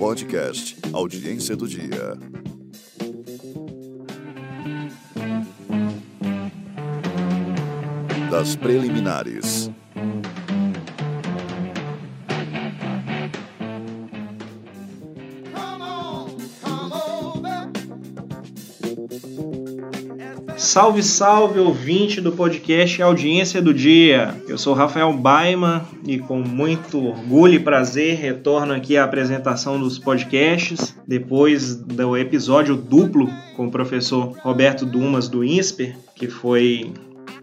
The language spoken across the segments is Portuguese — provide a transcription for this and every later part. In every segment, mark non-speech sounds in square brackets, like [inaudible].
Podcast Audiência do Dia. Das preliminares. Salve, salve, ouvinte do podcast Audiência do Dia. Eu sou Rafael Baima e com muito orgulho e prazer retorno aqui à apresentação dos podcasts depois do episódio duplo com o professor Roberto Dumas do INSPER, que foi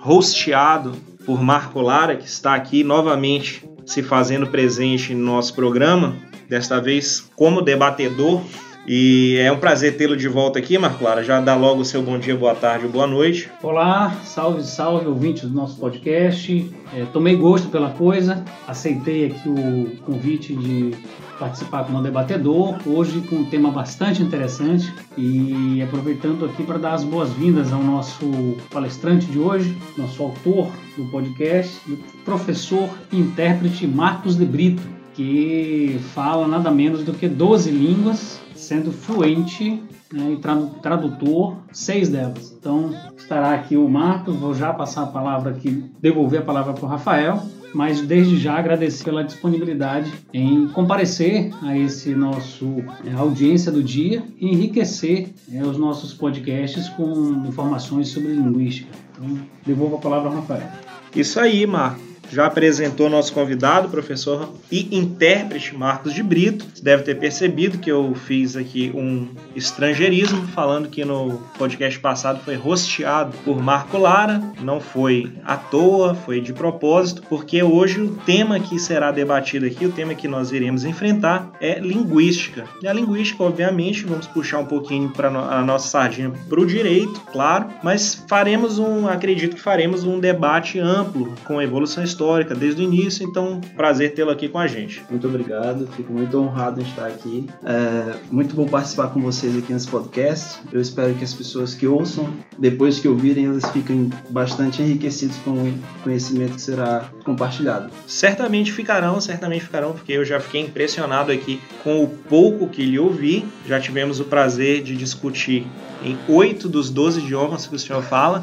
hosteado por Marco Lara, que está aqui novamente se fazendo presente no nosso programa, desta vez como debatedor e é um prazer tê-lo de volta aqui, Marco Lara. Já dá logo o seu bom dia, boa tarde boa noite. Olá, salve, salve, ouvintes do nosso podcast. É, tomei gosto pela coisa, aceitei aqui o convite de participar como debatedor, hoje com um tema bastante interessante e aproveitando aqui para dar as boas-vindas ao nosso palestrante de hoje, nosso autor do podcast, o professor e intérprete Marcos de Brito, que fala nada menos do que 12 línguas sendo fluente né, e tradutor seis delas. Então estará aqui o Marcos, vou já passar a palavra aqui, devolver a palavra para o Rafael, mas desde já agradecer pela disponibilidade em comparecer a esse nosso é, audiência do dia e enriquecer é, os nossos podcasts com informações sobre linguística. Então, devolvo a palavra ao Rafael. Isso aí, Marcos já apresentou nosso convidado, professor e intérprete Marcos de Brito. Você deve ter percebido que eu fiz aqui um estrangeirismo, falando que no podcast passado foi rosteado por Marco Lara. Não foi à toa, foi de propósito, porque hoje o tema que será debatido aqui, o tema que nós iremos enfrentar é linguística. E a linguística, obviamente, vamos puxar um pouquinho para a nossa sardinha para o direito, claro, mas faremos um, acredito que faremos um debate amplo com a evolução histórica histórica desde o início, então prazer tê-lo aqui com a gente. Muito obrigado, fico muito honrado em estar aqui. É muito bom participar com vocês aqui nesse podcast. Eu espero que as pessoas que ouçam, depois que ouvirem, elas fiquem bastante enriquecidos com o conhecimento que será compartilhado. Certamente ficarão, certamente ficarão, porque eu já fiquei impressionado aqui com o pouco que lhe ouvi. Já tivemos o prazer de discutir em oito dos doze idiomas que o senhor fala.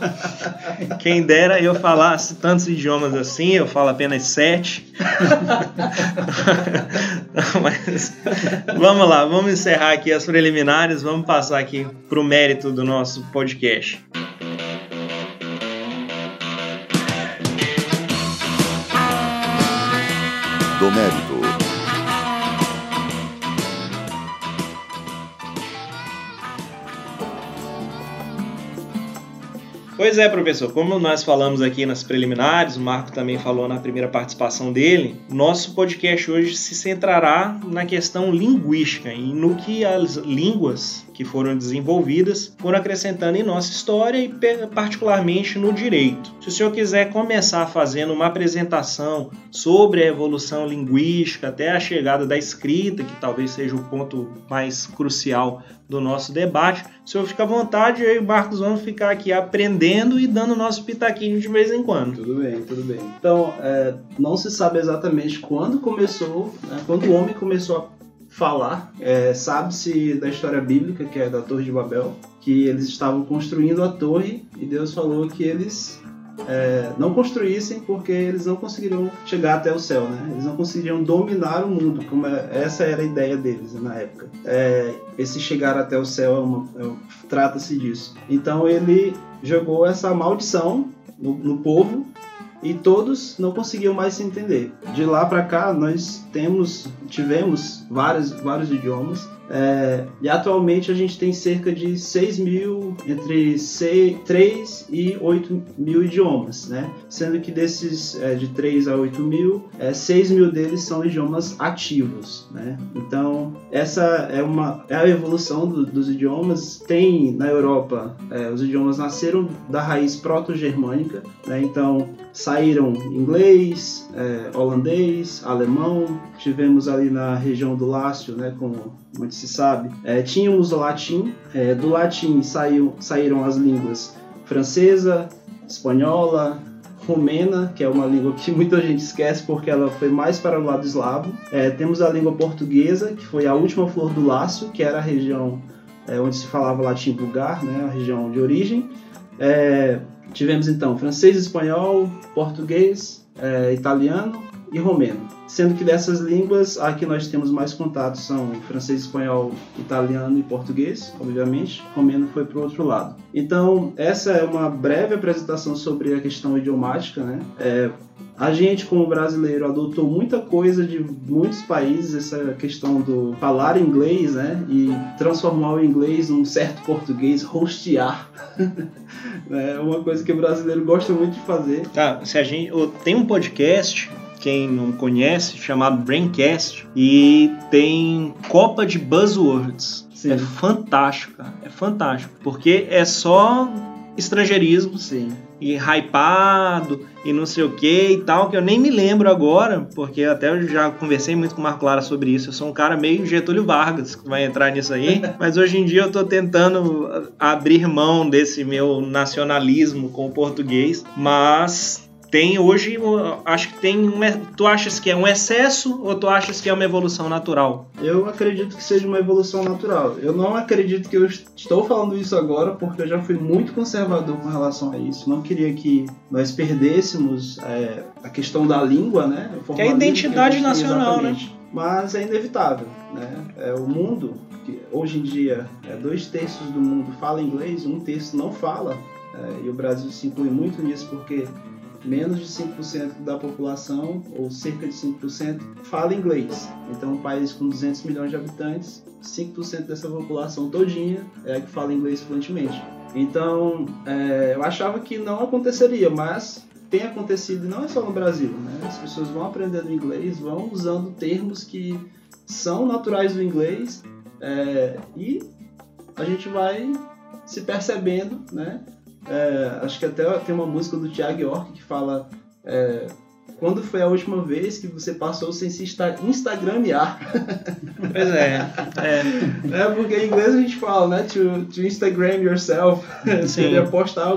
[laughs] Quem dera eu falasse tantos idiomas assim, eu falo apenas sete. [laughs] Mas vamos lá, vamos encerrar aqui as preliminares, vamos passar aqui para o mérito do nosso podcast. Do mérito. Pois é, professor. Como nós falamos aqui nas preliminares, o Marco também falou na primeira participação dele, nosso podcast hoje se centrará na questão linguística e no que as línguas que foram desenvolvidas foram acrescentando em nossa história e particularmente no direito. Se o senhor quiser começar fazendo uma apresentação sobre a evolução linguística até a chegada da escrita, que talvez seja o ponto mais crucial do nosso debate. O senhor fica à vontade, eu e o Marcos vamos ficar aqui aprendendo e dando nosso pitaquinho de vez em quando. Tudo bem, tudo bem. Então, é, não se sabe exatamente quando começou, né, quando o homem começou a falar. É, Sabe-se da história bíblica, que é da Torre de Babel, que eles estavam construindo a torre e Deus falou que eles é, não construíssem porque eles não conseguiriam chegar até o céu, né? Eles não conseguiriam dominar o mundo, como é, essa era a ideia deles na época. É, esse chegar até o céu é é trata-se disso. Então ele jogou essa maldição no, no povo e todos não conseguiam mais se entender. De lá para cá nós temos, tivemos vários, vários idiomas é, e atualmente a gente tem cerca de 6 mil, entre 6, 3 e 8 mil idiomas, né? Sendo que desses é, de 3 a 8 mil, é, 6 mil deles são idiomas ativos, né? Então, essa é, uma, é a evolução do, dos idiomas. Tem na Europa, é, os idiomas nasceram da raiz proto-germânica, né? Então, saíram inglês, é, holandês, alemão, tivemos ali na região do Lácio, né? Com muito se sabe. É, tínhamos o latim, é, do latim saiu, saíram as línguas francesa, espanhola, romena, que é uma língua que [laughs] muita gente esquece porque ela foi mais para o lado eslavo. É, temos a língua portuguesa, que foi a última flor do Lácio, que era a região é, onde se falava latim vulgar, né, a região de origem. É, tivemos então francês, espanhol, português, é, italiano e romeno. Sendo que dessas línguas, aqui nós temos mais contatos são francês, espanhol, italiano e português, obviamente. Romeno foi para o outro lado. Então, essa é uma breve apresentação sobre a questão idiomática, né? É, a gente, como brasileiro, adotou muita coisa de muitos países, essa questão do falar inglês, né? E transformar o inglês num certo português, rostear. [laughs] é uma coisa que o brasileiro gosta muito de fazer. Tá, se a gente. Tem um podcast quem não conhece, chamado Braincast, e tem Copa de Buzzwords. Sim. É fantástico, cara. É fantástico. Porque é só estrangeirismo. Sim. E hypado e não sei o que e tal, que eu nem me lembro agora, porque até eu já conversei muito com o Marco Clara sobre isso. Eu sou um cara meio Getúlio Vargas que vai entrar nisso aí, [laughs] mas hoje em dia eu tô tentando abrir mão desse meu nacionalismo com o português, mas tem hoje, acho que tem um, tu achas que é um excesso ou tu achas que é uma evolução natural? Eu acredito que seja uma evolução natural. Eu não acredito que eu estou falando isso agora porque eu já fui muito conservador com relação a isso. Não queria que nós perdêssemos é, a questão da língua, né? Que é a identidade que a nacional, né? Mas é inevitável, né? É o mundo que hoje em dia é, dois terços do mundo fala inglês, um terço não fala. É, e o Brasil se inclui muito nisso porque menos de 5% da população, ou cerca de 5%, fala inglês. Então, um país com 200 milhões de habitantes, 5% dessa população todinha é a que fala inglês fluentemente. Então, é, eu achava que não aconteceria, mas tem acontecido, e não é só no Brasil, né? As pessoas vão aprendendo inglês, vão usando termos que são naturais do inglês é, e a gente vai se percebendo, né? É, acho que até tem uma música do Thiago York que fala é, quando foi a última vez que você passou sem se instagramear? [laughs] Pois é. É. é porque em inglês a gente fala, né? To, to Instagram yourself. [laughs] Seria postar,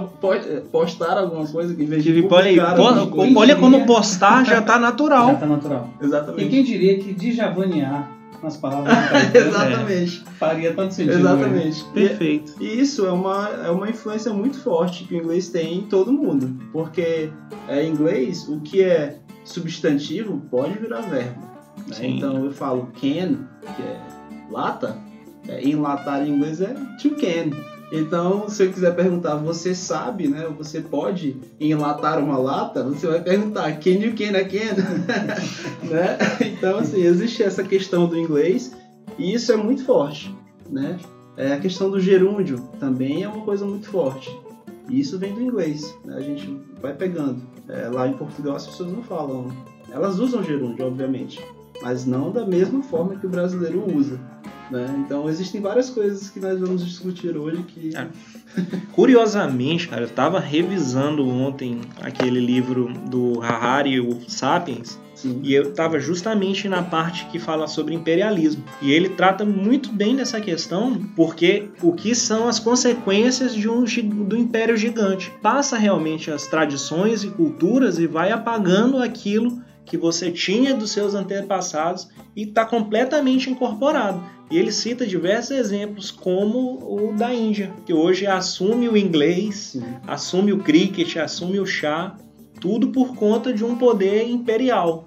postar alguma coisa em vez de publicar. Olha, olha como postar já está natural. Já está natural. Exatamente. E quem diria que dijavanear nas palavras [laughs] Exatamente. É, faria tanto sentido. Exatamente. Perfeito. E, e, isso é uma, é uma influência muito forte que o inglês tem em todo mundo. Porque é, em inglês, o que é substantivo pode virar verbo. Né? Então eu falo can, que é lata, é, enlatar em inglês é to can. Então, se eu quiser perguntar, você sabe, né? Você pode enlatar uma lata? Você vai perguntar, can you can I can? [laughs] né? Então, assim, existe essa questão do inglês e isso é muito forte, né? É, a questão do gerúndio também é uma coisa muito forte. E isso vem do inglês, né? a gente vai pegando. É, lá em Portugal as pessoas não falam. Elas usam gerúndio, obviamente, mas não da mesma forma que o brasileiro usa. Né? Então existem várias coisas que nós vamos discutir hoje que. É. Curiosamente, cara, eu estava revisando ontem aquele livro do Harari, o Sapiens, Sim. E eu estava justamente na parte que fala sobre imperialismo. E ele trata muito bem dessa questão, porque o que são as consequências de um, do império gigante. Passa realmente as tradições e culturas e vai apagando aquilo que você tinha dos seus antepassados e está completamente incorporado. E ele cita diversos exemplos, como o da Índia, que hoje assume o inglês, Sim. assume o cricket, assume o chá, tudo por conta de um poder imperial.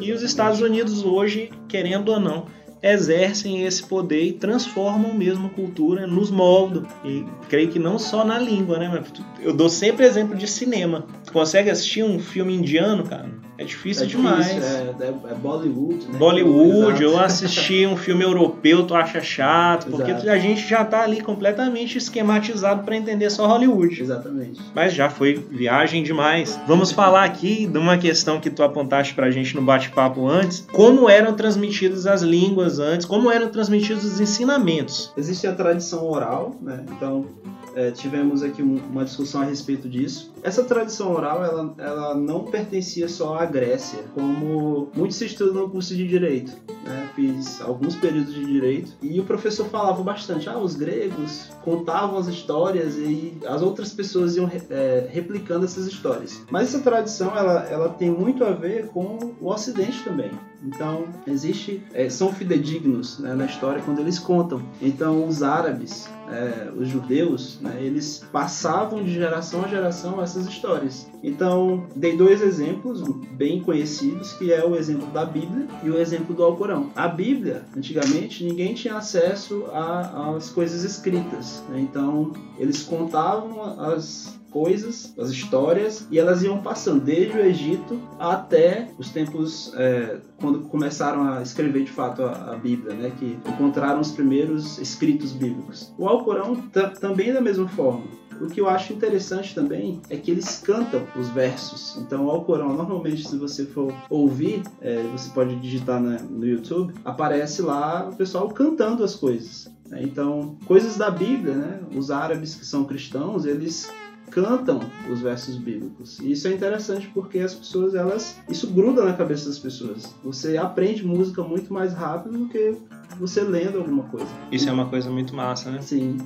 E os Estados Unidos hoje, querendo ou não, exercem esse poder e transformam mesmo a cultura, nos moldam. E creio que não só na língua, né? Eu dou sempre exemplo de cinema. Tu consegue assistir um filme indiano, cara? É difícil, é demais. é, é, é, Bollywood, né? Bollywood, eu assisti um filme europeu, tu acha chato, porque Exato. a gente já tá ali completamente esquematizado para entender só Hollywood. Exatamente. Mas já foi viagem demais. Vamos falar aqui de uma questão que tu apontaste pra gente no bate-papo antes, como eram transmitidas as línguas antes, como eram transmitidos os ensinamentos. Existe a tradição oral, né? Então, é, tivemos aqui um, uma discussão a respeito disso. Essa tradição oral, ela, ela não pertencia só à Grécia, como muito se estuda no curso de Direito. Né? Fiz alguns períodos de Direito e o professor falava bastante, ah, os gregos contavam as histórias e as outras pessoas iam é, replicando essas histórias. Mas essa tradição, ela, ela tem muito a ver com o Ocidente também. Então, existe, é, são fidedignos né, na história quando eles contam. Então, os árabes, é, os judeus, né, eles passavam de geração a geração essas histórias. Então, dei dois exemplos bem conhecidos, que é o exemplo da Bíblia e o exemplo do Alcorão. A Bíblia, antigamente, ninguém tinha acesso às coisas escritas. Né? Então, eles contavam as coisas, as histórias, e elas iam passando desde o Egito até os tempos é, quando começaram a escrever de fato a, a, Bíblia, né, que encontraram os primeiros escritos bíblicos. O Alcorão também da mesma forma. O que eu acho interessante também é que eles cantam os versos. Então, o Alcorão, normalmente, se você for ouvir, é, você pode digitar na, no YouTube, aparece lá o pessoal cantando as coisas. Né. Então, coisas da Bíblia, né? Os árabes que são cristãos, eles cantam os versos bíblicos. E isso é interessante porque as pessoas, elas, isso gruda na cabeça das pessoas. Você aprende música muito mais rápido do que você lendo alguma coisa. Isso é uma coisa muito massa, né? Sim.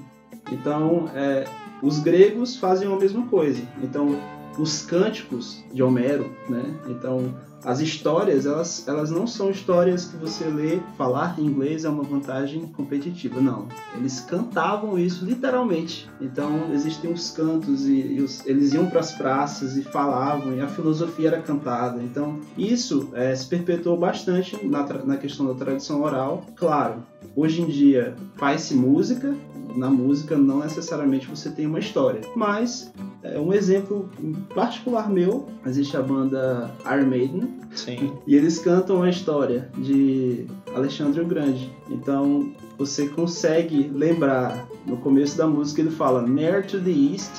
Então, é, os gregos fazem a mesma coisa. Então, os cânticos de Homero, né? Então, as histórias, elas, elas não são histórias que você lê, falar em inglês é uma vantagem competitiva, não. Eles cantavam isso literalmente. Então, existem os cantos e, e os, eles iam para as praças e falavam, e a filosofia era cantada. Então, isso é, se perpetuou bastante na, na questão da tradição oral. Claro, hoje em dia faz-se música, na música não necessariamente você tem uma história, mas é um exemplo particular meu, existe a banda Iron Maiden, Sim. e eles cantam a história de Alexandre o Grande. Então você consegue lembrar no começo da música ele fala Near to the East,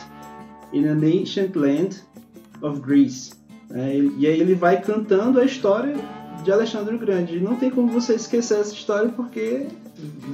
in an ancient land of Greece. É, e aí ele vai cantando a história de Alexandre o Grande. E não tem como você esquecer essa história porque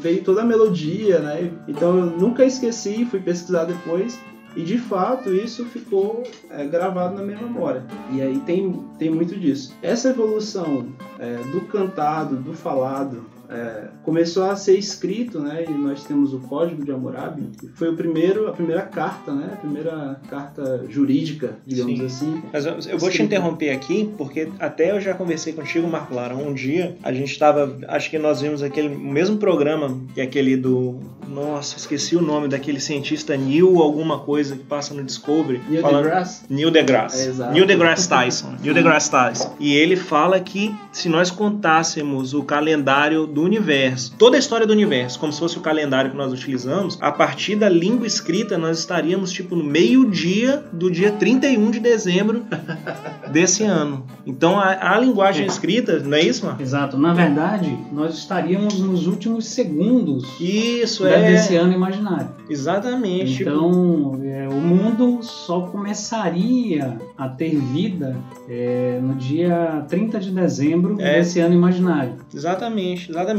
veio toda a melodia, né? Então eu nunca esqueci, fui pesquisar depois e de fato isso ficou é, gravado na minha memória. E aí tem, tem muito disso. Essa evolução é, do cantado, do falado, é, começou a ser escrito, né? E nós temos o Código de Hammurabi, que foi o primeiro, a primeira carta, né? A primeira carta jurídica, digamos Sim. assim. Mas eu, eu vou te interromper aqui, porque até eu já conversei contigo, Marco Lara, um dia a gente estava, acho que nós vimos aquele mesmo programa que é aquele do, nossa, esqueci o nome daquele cientista Neil alguma coisa que passa no Discovery. Neil falando, deGrasse? Neil deGrasse. É, Neil deGrasse Tyson. [laughs] Neil deGrasse Tyson. E ele fala que se nós contássemos o calendário do do universo, toda a história do universo, como se fosse o calendário que nós utilizamos, a partir da língua escrita nós estaríamos tipo no meio-dia do dia 31 de dezembro [laughs] desse ano. Então a, a linguagem escrita, não é isso, Marcos? Exato. Na verdade, nós estaríamos nos últimos segundos isso, é... desse ano imaginário. Exatamente. Então, é, o mundo só começaria a ter vida é, no dia 30 de dezembro é. desse ano imaginário. Exatamente, exatamente.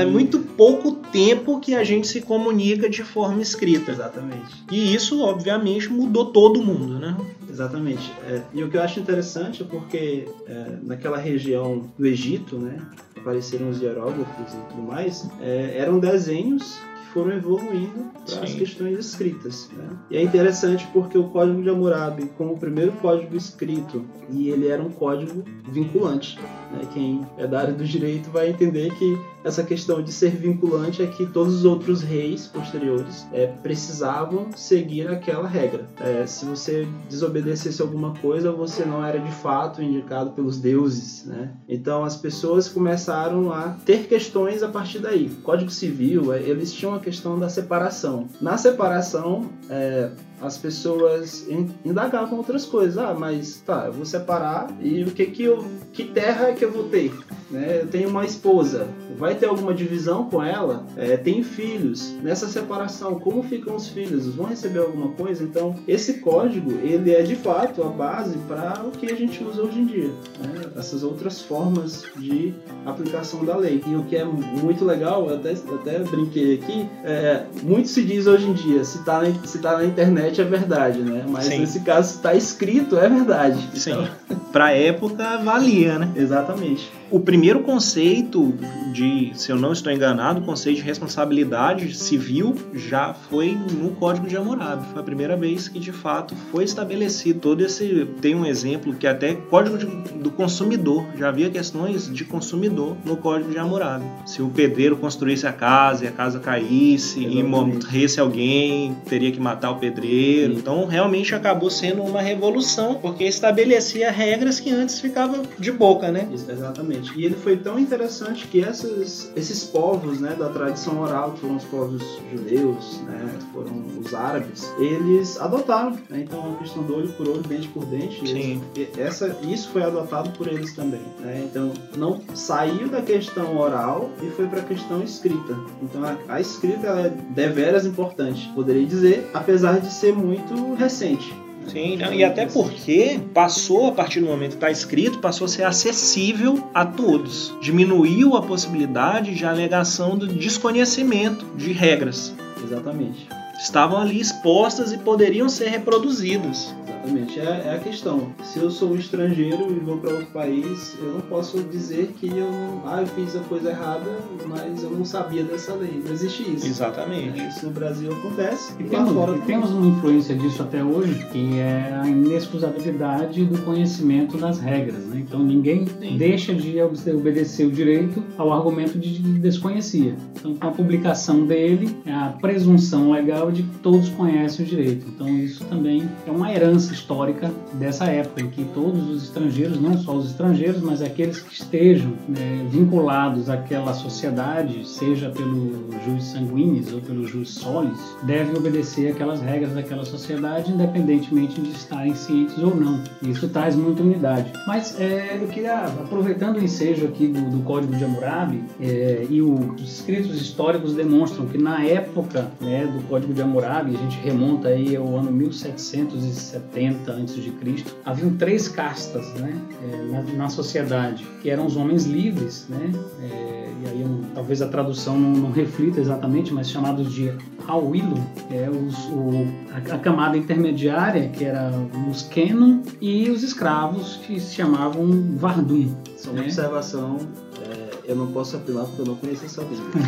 É muito pouco tempo que a gente se comunica de forma escrita. Exatamente. E isso, obviamente, mudou todo mundo, né? Exatamente. É, e o que eu acho interessante é porque é, naquela região do Egito, né, apareceram os hieróglifos e tudo mais, é, eram desenhos foram evoluindo para as questões escritas. Né? E é interessante porque o Código de Hammurabi, como o primeiro código escrito, e ele era um código vinculante. Né? Quem é da área do direito vai entender que essa questão de ser vinculante é que todos os outros reis posteriores é, precisavam seguir aquela regra. É, se você desobedecesse alguma coisa, você não era de fato indicado pelos deuses. Né? Então as pessoas começaram a ter questões a partir daí. O Código Civil, é, eles tinham a questão da separação. Na separação, é, as pessoas indagavam outras coisas. Ah, mas tá, eu vou separar e o que que eu, que terra é que eu vou ter? Né? Eu tenho uma esposa, vai ter alguma divisão com ela? É, tem filhos. Nessa separação, como ficam os filhos? Eles vão receber alguma coisa? Então, esse código, ele é de fato a base para o que a gente usa hoje em dia. Né? Essas outras formas de aplicação da lei. E o que é muito legal, eu até, até brinquei aqui, é, muito se diz hoje em dia, se está na, se tá na internet é verdade, né? Mas Sim. nesse caso, se está escrito é verdade. Sim. Então, Pra época valia, né? [laughs] exatamente. O primeiro conceito de, se eu não estou enganado, o conceito de responsabilidade civil já foi no Código de Hammurabi. Foi a primeira vez que de fato foi estabelecido todo esse. Tem um exemplo que até Código de- do Consumidor já havia questões de consumidor no Código de Hammurabi. Se o pedreiro construísse a casa e a casa caísse e Exatamente. morresse alguém, teria que matar o pedreiro. Sim. Então realmente acabou sendo uma revolução porque estabelecia regras que antes ficavam de boca, né? Exatamente. E ele foi tão interessante que essas, esses povos né, da tradição oral, que foram os povos judeus, né, foram os árabes, eles adotaram. né? Então a questão do olho por olho, dente por dente, Sim. eles- essa, isso foi adotado por eles também. né? Então não saiu da questão oral e foi para a questão escrita. Então a, a escrita é deveras importante, poderia dizer, apesar de ser muito recente. Sim, não, e até porque passou, a partir do momento que está escrito, passou a ser acessível a todos. Diminuiu a possibilidade de alegação do desconhecimento de regras. Exatamente. Estavam ali expostas e poderiam ser reproduzidas. Exatamente, é, é a questão. Se eu sou um estrangeiro e vou para outro país, eu não posso dizer que eu não. Ah, eu fiz a coisa errada, mas eu não sabia dessa lei. Não existe isso. Exatamente. Isso no Brasil acontece E e temos, fora e temos uma influência disso até hoje, que é a inexcusabilidade do conhecimento das regras. Né? Então ninguém Sim. deixa de obede- obedecer o direito ao argumento de que desconhecia. Então, com a publicação dele, é a presunção legal de que todos conhecem o direito. Então, isso também é uma herança histórica dessa época, em que todos os estrangeiros, não só os estrangeiros, mas aqueles que estejam né, vinculados àquela sociedade, seja pelo juiz sanguíneos ou pelo juiz solis, devem obedecer aquelas regras daquela sociedade, independentemente de estarem cientes ou não. Isso traz muita unidade. Mas é, eu queria, aproveitando o ensejo aqui do, do Código de Hammurabi, é, e o- os escritos históricos demonstram que na época né, do Código de Hammurabi, a gente remonta aí ao ano 1770 a.C., haviam três castas né, é, na, na sociedade, que eram os homens livres, né, é, e aí um- talvez a tradução não, não reflita exatamente, mas chamados de Hawilum, é, os, o, a, a camada intermediária, que era os Kenon, e os escravos, que se chamavam Vardum. Só uma né? observação. é, eu não posso apelar porque eu não conheço essa língua. [laughs]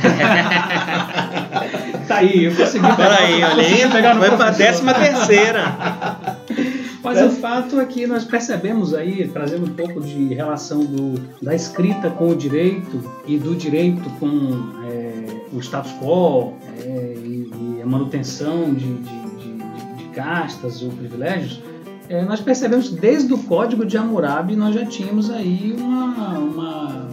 Tá aí, eu consegui pegar, Peraí, olha aí, pegar no pra décima terceira. [laughs] Mas o fato é que nós percebemos aí, trazendo um pouco de relação do, da escrita com o direito e do direito com é, o status quo é, e, e a manutenção de, de, de- de- de castas ou privilégios, é, nós percebemos que desde o Código de Hammurabi nós já tínhamos aí uma, uma,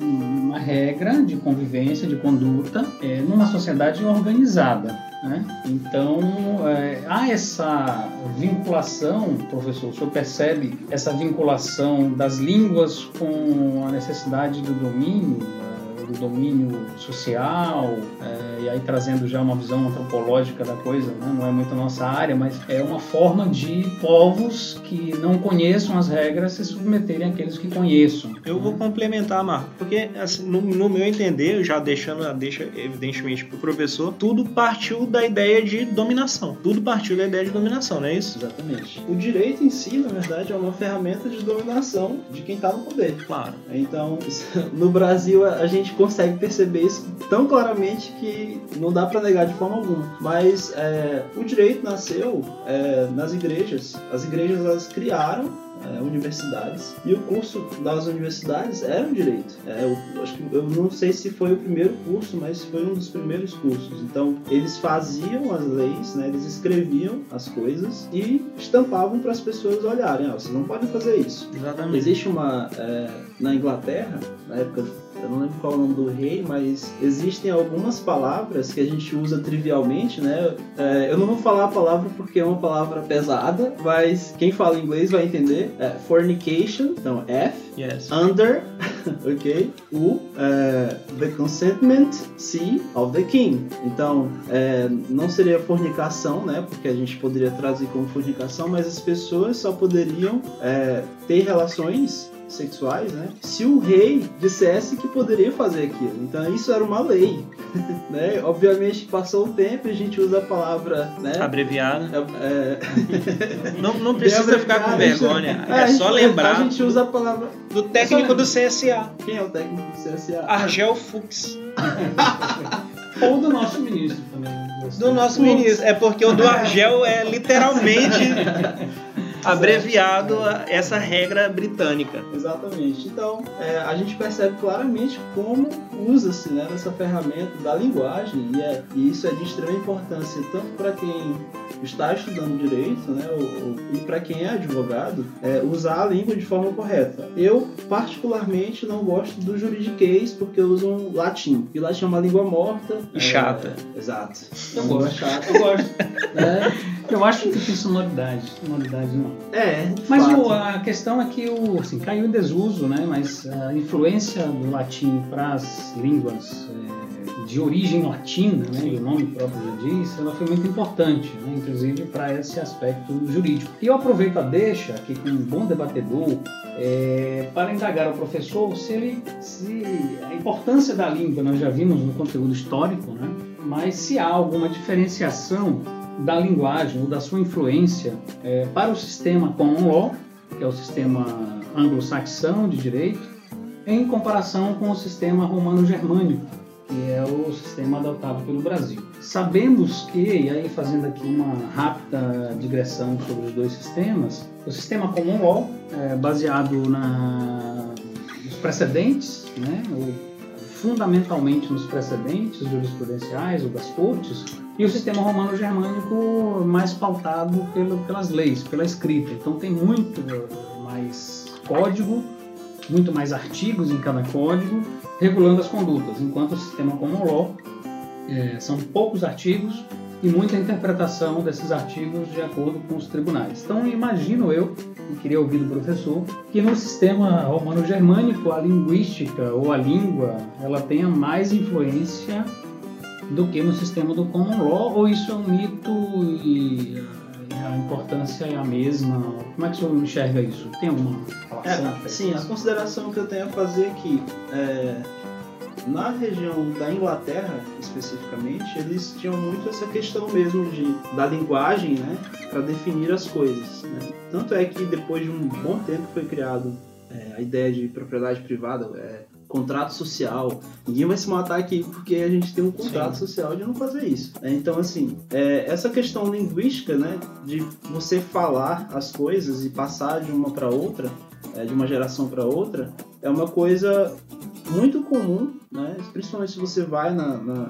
uma regra de convivência, de conduta, é, numa sociedade organizada. né? Então, é, há essa vinculação, professor, o senhor percebe essa vinculação das línguas com a necessidade do domínio, do domínio social, é, e aí trazendo já uma visão antropológica da coisa, né? não é muito a nossa área, mas é uma forma de povos que não conheçam as regras se submeterem àqueles que conheçam. Eu vou complementar, Marco, porque assim, no, no meu entender, já deixando a deixa evidentemente pro professor, tudo partiu da ideia de dominação. Tudo partiu da ideia de dominação, não é isso? Exatamente. O direito em si, na verdade, é uma ferramenta de dominação de quem está no poder. Claro. Então, [laughs] no Brasil, a gente consegue perceber isso tão claramente que não dá para negar de forma alguma. Mas é, o direito nasceu é, nas igrejas. As igrejas elas criaram é, universidades e o curso das universidades era o direito. É, eu, acho que, eu não sei se foi o primeiro curso, mas foi um dos primeiros cursos. Então, eles faziam as leis, né, eles escreviam as coisas e estampavam para as pessoas olharem. Ah, vocês não podem fazer isso. Exatamente. Existe uma. é, na Inglaterra, na época. Eu não lembro qual é o nome do rei, mas existem algumas palavras que a gente usa trivialmente, né? É, eu não vou falar a palavra porque é uma palavra pesada, mas quem fala inglês vai entender. É, fornication, então F, Yes. under, [laughs] ok? O é, the consentment C of the king. Então, é, não seria fornicação, né? Porque a gente poderia traduzir como fornicação, mas as pessoas só poderiam é, ter relações sexuais, né? Se o rei dissesse que poderia fazer aquilo. Então isso era uma lei, [laughs] né? Obviamente passou o tempo e a gente usa a palavra, né? Abreviada. É, [laughs] Não, não precisa ficar com vergonha. É, É só gente- lembrar A gente usa a palavra. do técnico do CSA, Quem é o técnico do CSA? Argel Fux. [laughs] Ou do nosso ministro também. Do nosso ministro. É porque o do Argel é literalmente abreviado a essa regra britânica. Exatamente. Então, é, a gente percebe claramente como usa-se né, nessa ferramenta da linguagem e, é- e isso é de extrema importância tanto para quem está estudando direito né, ou- ou- e para quem é advogado, é, usar a língua de forma correta. Eu, particularmente, não gosto do juridiquês porque usam latim. E latim é uma língua morta. E é, chata. Exato. Eu Uma língua gosto. chata. Eu gosto. né? [laughs] Eu acho que tem sonoridade. Sonoridade não. É, Mas o- a questão é que o, assim, caiu em desuso, né? Mas a influência do latim para as línguas é, de origem latina, né? E o nome próprio já diz, ela foi muito importante, né? Inclusive para esse aspecto jurídico. E eu aproveito a deixa aqui com um bom debatedor é, para indagar ao professor se ele, se a importância da língua nós já vimos no conteúdo histórico, né? Mas se há alguma diferenciação da linguagem ou da sua influência é, para o sistema common law, que é o sistema anglo-saxão de direito, em comparação com o sistema romano-germânico, que é o sistema adotado pelo Brasil. Sabemos que, e aí fazendo aqui uma rápida digressão sobre os dois sistemas, o sistema common law é baseado na, nos precedentes, né, ou fundamentalmente nos precedentes jurisprudenciais ou das cortes, e o sistema romano-germânico mais pautado pelo, pelas leis, pela escrita. Então tem muito mais código, muito mais artigos em cada código regulando as condutas, enquanto o sistema common law é, são poucos artigos e muita interpretação desses artigos de acordo com os tribunais. Então imagino eu, e queria ouvir do professor, que no sistema romano-germânico a linguística ou a língua ela tenha mais influência do que no sistema do common law, ou isso é um mito e a importância é a mesma? Como é que o senhor enxerga isso? Tem alguma relação? É, sim, a consideração que eu tenho a fazer aqui é na região da Inglaterra especificamente eles tinham muito essa questão mesmo de da linguagem né para definir as coisas né? tanto é que depois de um bom tempo foi criado é, a ideia de propriedade privada é, contrato social ninguém vai se matar aqui porque a gente tem um contrato Sim. social de não fazer isso né? então assim é, essa questão linguística né de você falar as coisas e passar de uma para outra é, de uma geração para outra é uma coisa muito comum, né? principalmente se você vai na, na-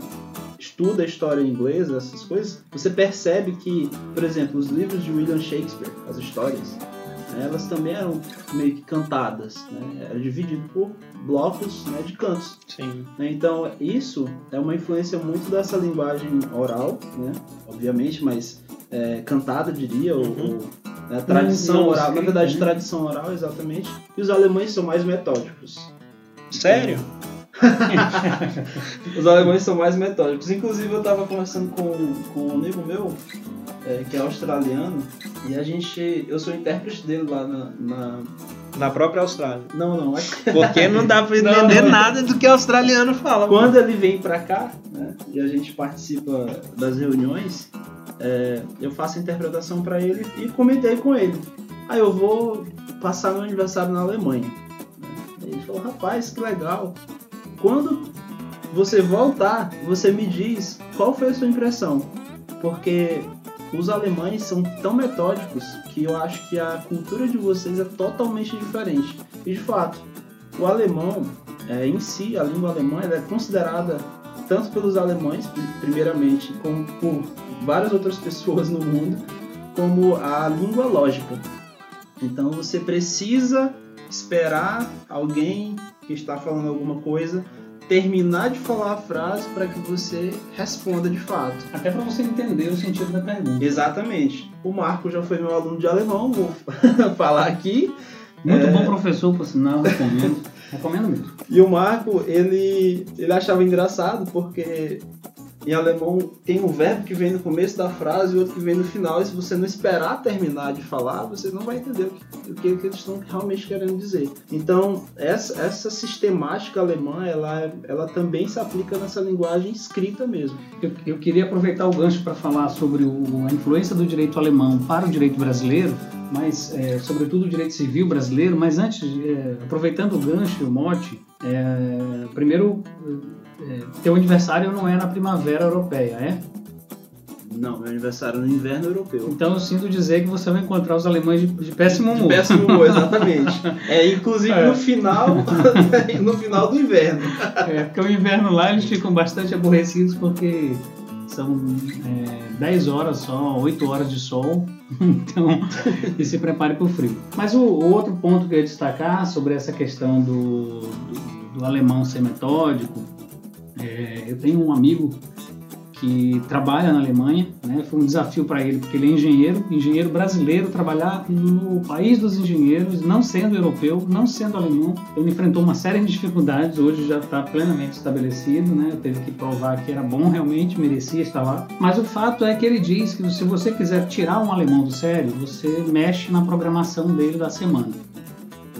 estuda a história inglesa, essas coisas, você percebe que, por exemplo, os livros de William Shakespeare, as histórias, elas também eram meio que cantadas, né? era dividido por blocos né, de cantos. Sim. né? Então, isso é uma influência muito dessa linguagem oral, né? obviamente, mas é, cantada, diria, ou, Uhum. ou, né, tradição não oral. Na verdade, né? tradição oral, exatamente. E os alemães são mais metódicos. Sério? [laughs] Os alemães são mais metódicos. Inclusive, eu estava conversando com, com um amigo meu, é, que é australiano, e a gente. Eu sou intérprete dele lá na. na- Na própria Austrália. Não, não. É... Porque não dá pra [laughs] Não, entender não. nada do que o australiano fala. Quando ele vem pra cá, né, e a gente participa das reuniões, é, eu faço a interpretação pra ele e comentei com ele. Aí eu vou passar meu aniversário na Alemanha. Aí ele falou, rapaz, que legal. Quando você voltar, você me diz qual foi a sua impressão. Porque os alemães são tão metódicos que eu acho que a cultura de vocês é totalmente diferente. E de fato, o alemão é, em si, a língua alemã é considerada tanto pelos alemães, pri- primeiramente, como por várias outras [laughs] pessoas no mundo, como a língua lógica. Então você precisa esperar alguém que está falando alguma coisa terminar de falar a frase para que você responda de fato. Até para você entender o sentido da pergunta. Exatamente. O Marco já foi meu aluno de alemão, vou [laughs] falar aqui. Muito É. bom professor, por sinal, recomendo. Recomendo mesmo. E o Marco, ele, ele achava engraçado porque em alemão tem um verbo que vem no começo da frase e outro que vem no final, e se você não esperar terminar de falar, você não vai entender o que, o que eles estão realmente querendo dizer. Então, essa, essa sistemática alemã, ela, ela também se aplica nessa linguagem escrita mesmo. Eu, eu queria aproveitar o gancho para falar sobre o, a influência do direito alemão para o direito brasileiro, mas é, sobretudo o direito civil brasileiro. Mas antes, é, aproveitando o gancho e o mote, é, primeiro teu aniversário não é na primavera europeia, é? Não, meu aniversário é no inverno europeu. Então eu sinto dizer que você vai encontrar os alemães de, de péssimo humor. De péssimo humor, [laughs] exatamente. É, inclusive É. no final [laughs] no final do inverno. É, porque o inverno lá eles ficam bastante aborrecidos porque são é, 10 horas só, 8 horas de sol, [laughs] então e se prepare para o frio. Mas o, o outro ponto que eu ia destacar sobre essa questão do, do, do alemão ser metódico, é, eu tenho um amigo que trabalha na Alemanha, né? Foi um desafio para ele porque ele é engenheiro, engenheiro brasileiro, trabalhar no país dos engenheiros, não sendo europeu, não sendo alemão. Ele enfrentou uma série de dificuldades, hoje já está plenamente estabelecido, né? Teve que provar que era bom realmente, merecia estar lá. Mas o fato é que ele diz que se você quiser tirar um alemão do sério, você mexe na programação dele da semana.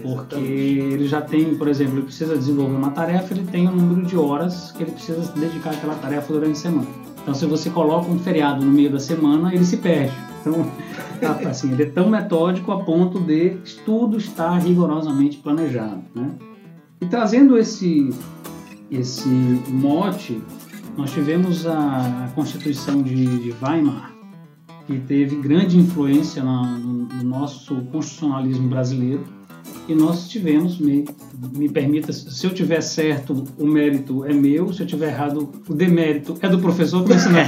Porque ele já tem, por exemplo, ele precisa desenvolver uma tarefa, ele tem um número de horas que ele precisa dedicar àquela tarefa durante a semana. Então, se você coloca um feriado no meio da semana, ele se perde. Então, [laughs] assim, ele é tão metódico a ponto de tudo estar rigorosamente planejado. Né? E trazendo esse, esse mote, nós tivemos a, a Constituição de, de Weimar, que teve grande influência na- no, no nosso constitucionalismo brasileiro. E nós tivemos, me, me permita, se eu tiver certo, o mérito é meu, se eu tiver errado, o demérito é do professor que [laughs] ensinou.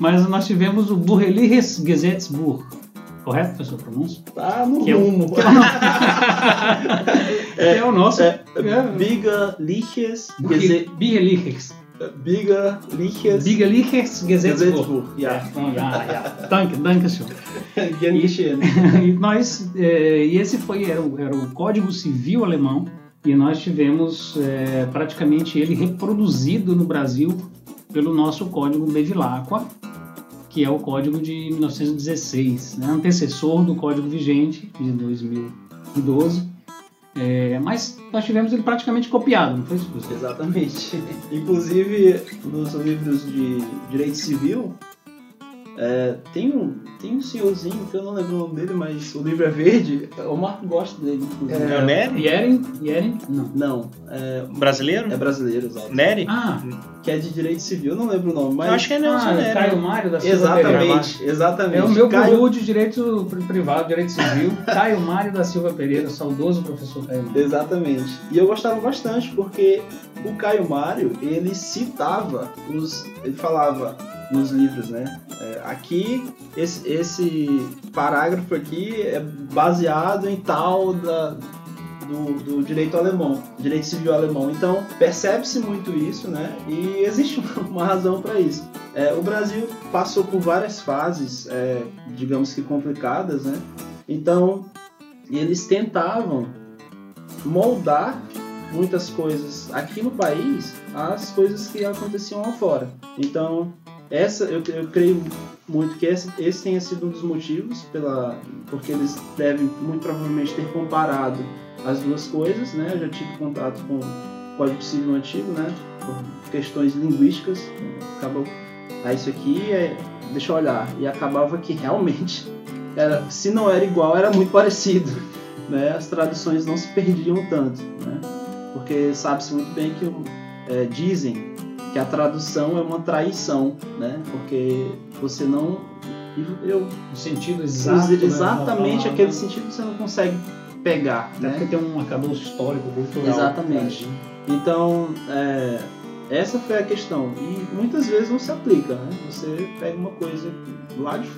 Mas nós tivemos o Burgerliches Gesetzbuch, correto, professor, pronúncia? Tá no Que é o- rumo. Que é o nosso. [laughs] É, É. Biggerliches Burger- Burgerliches. Biggerliches Burgerliches Gesetzbuch. Gesetzbuch. Ja. Já, já. Danke, danke, senhor. [laughs] Gern geschehen. e [laughs] nós é, e esse foi era o, era o Código Civil alemão e nós tivemos é, praticamente ele reproduzido no Brasil pelo nosso Código Bevilacqua, que é o Código de 1916, né, antecessor do Código vigente de 2012. É, mas nós tivemos ele praticamente copiado, não foi isso? Exatamente. [laughs] Inclusive, nos livros de direito civil, é, tem, um, tem um senhorzinho, que eu não lembro o nome dele, mas o livro é verde. O Marco gosta dele, inclusive. É o Nery? Yeren? Yeren? Não. Não, é, Brasileiro? é brasileiro, exato. Nery? Ah, Que é de direito civil, eu não lembro o nome, mas. Eu acho que é Nelson ah Nery. Caio Mário da Silva Pereira. Exatamente, exatamente. É o meu Caio- guru de direito pri- privado, direito civil, [laughs] Caio Mário da Silva Pereira, saudoso professor Caio Mário. Exatamente. E eu gostava bastante porque o Caio Mário, ele citava os. Ele falava nos livros, né? É, aqui, esse, esse parágrafo aqui é baseado em tal da, do, do direito alemão, direito civil alemão. Então, percebe-se muito isso, né? E existe [laughs] uma razão para isso. É, o Brasil passou por várias fases, é, digamos que complicadas, né? Então, eles tentavam moldar muitas coisas aqui no país às coisas que aconteciam lá fora. Então, essa eu, eu creio muito que esse, esse tenha sido um dos motivos pela porque eles devem muito provavelmente ter comparado as duas coisas, né? Eu já tive contato com o Código Civil antigo, né? Por questões linguísticas, acabou ah, isso aqui é deixa eu olhar e acabava que realmente era, se não era igual, era muito parecido [laughs] né, as traduções não se perdiam tanto, né? porque sabe-se muito bem que é, dizem que a tradução é uma traição, né? porque você não eu, O sentido exato. né, exatamente palavra. aquele sentido que você não consegue pegar, Até porque né? tem um acabouço histórico, cultural. Exatamente. Então é, essa foi a questão e muitas vezes não se aplica, né? Você pega uma coisa lá de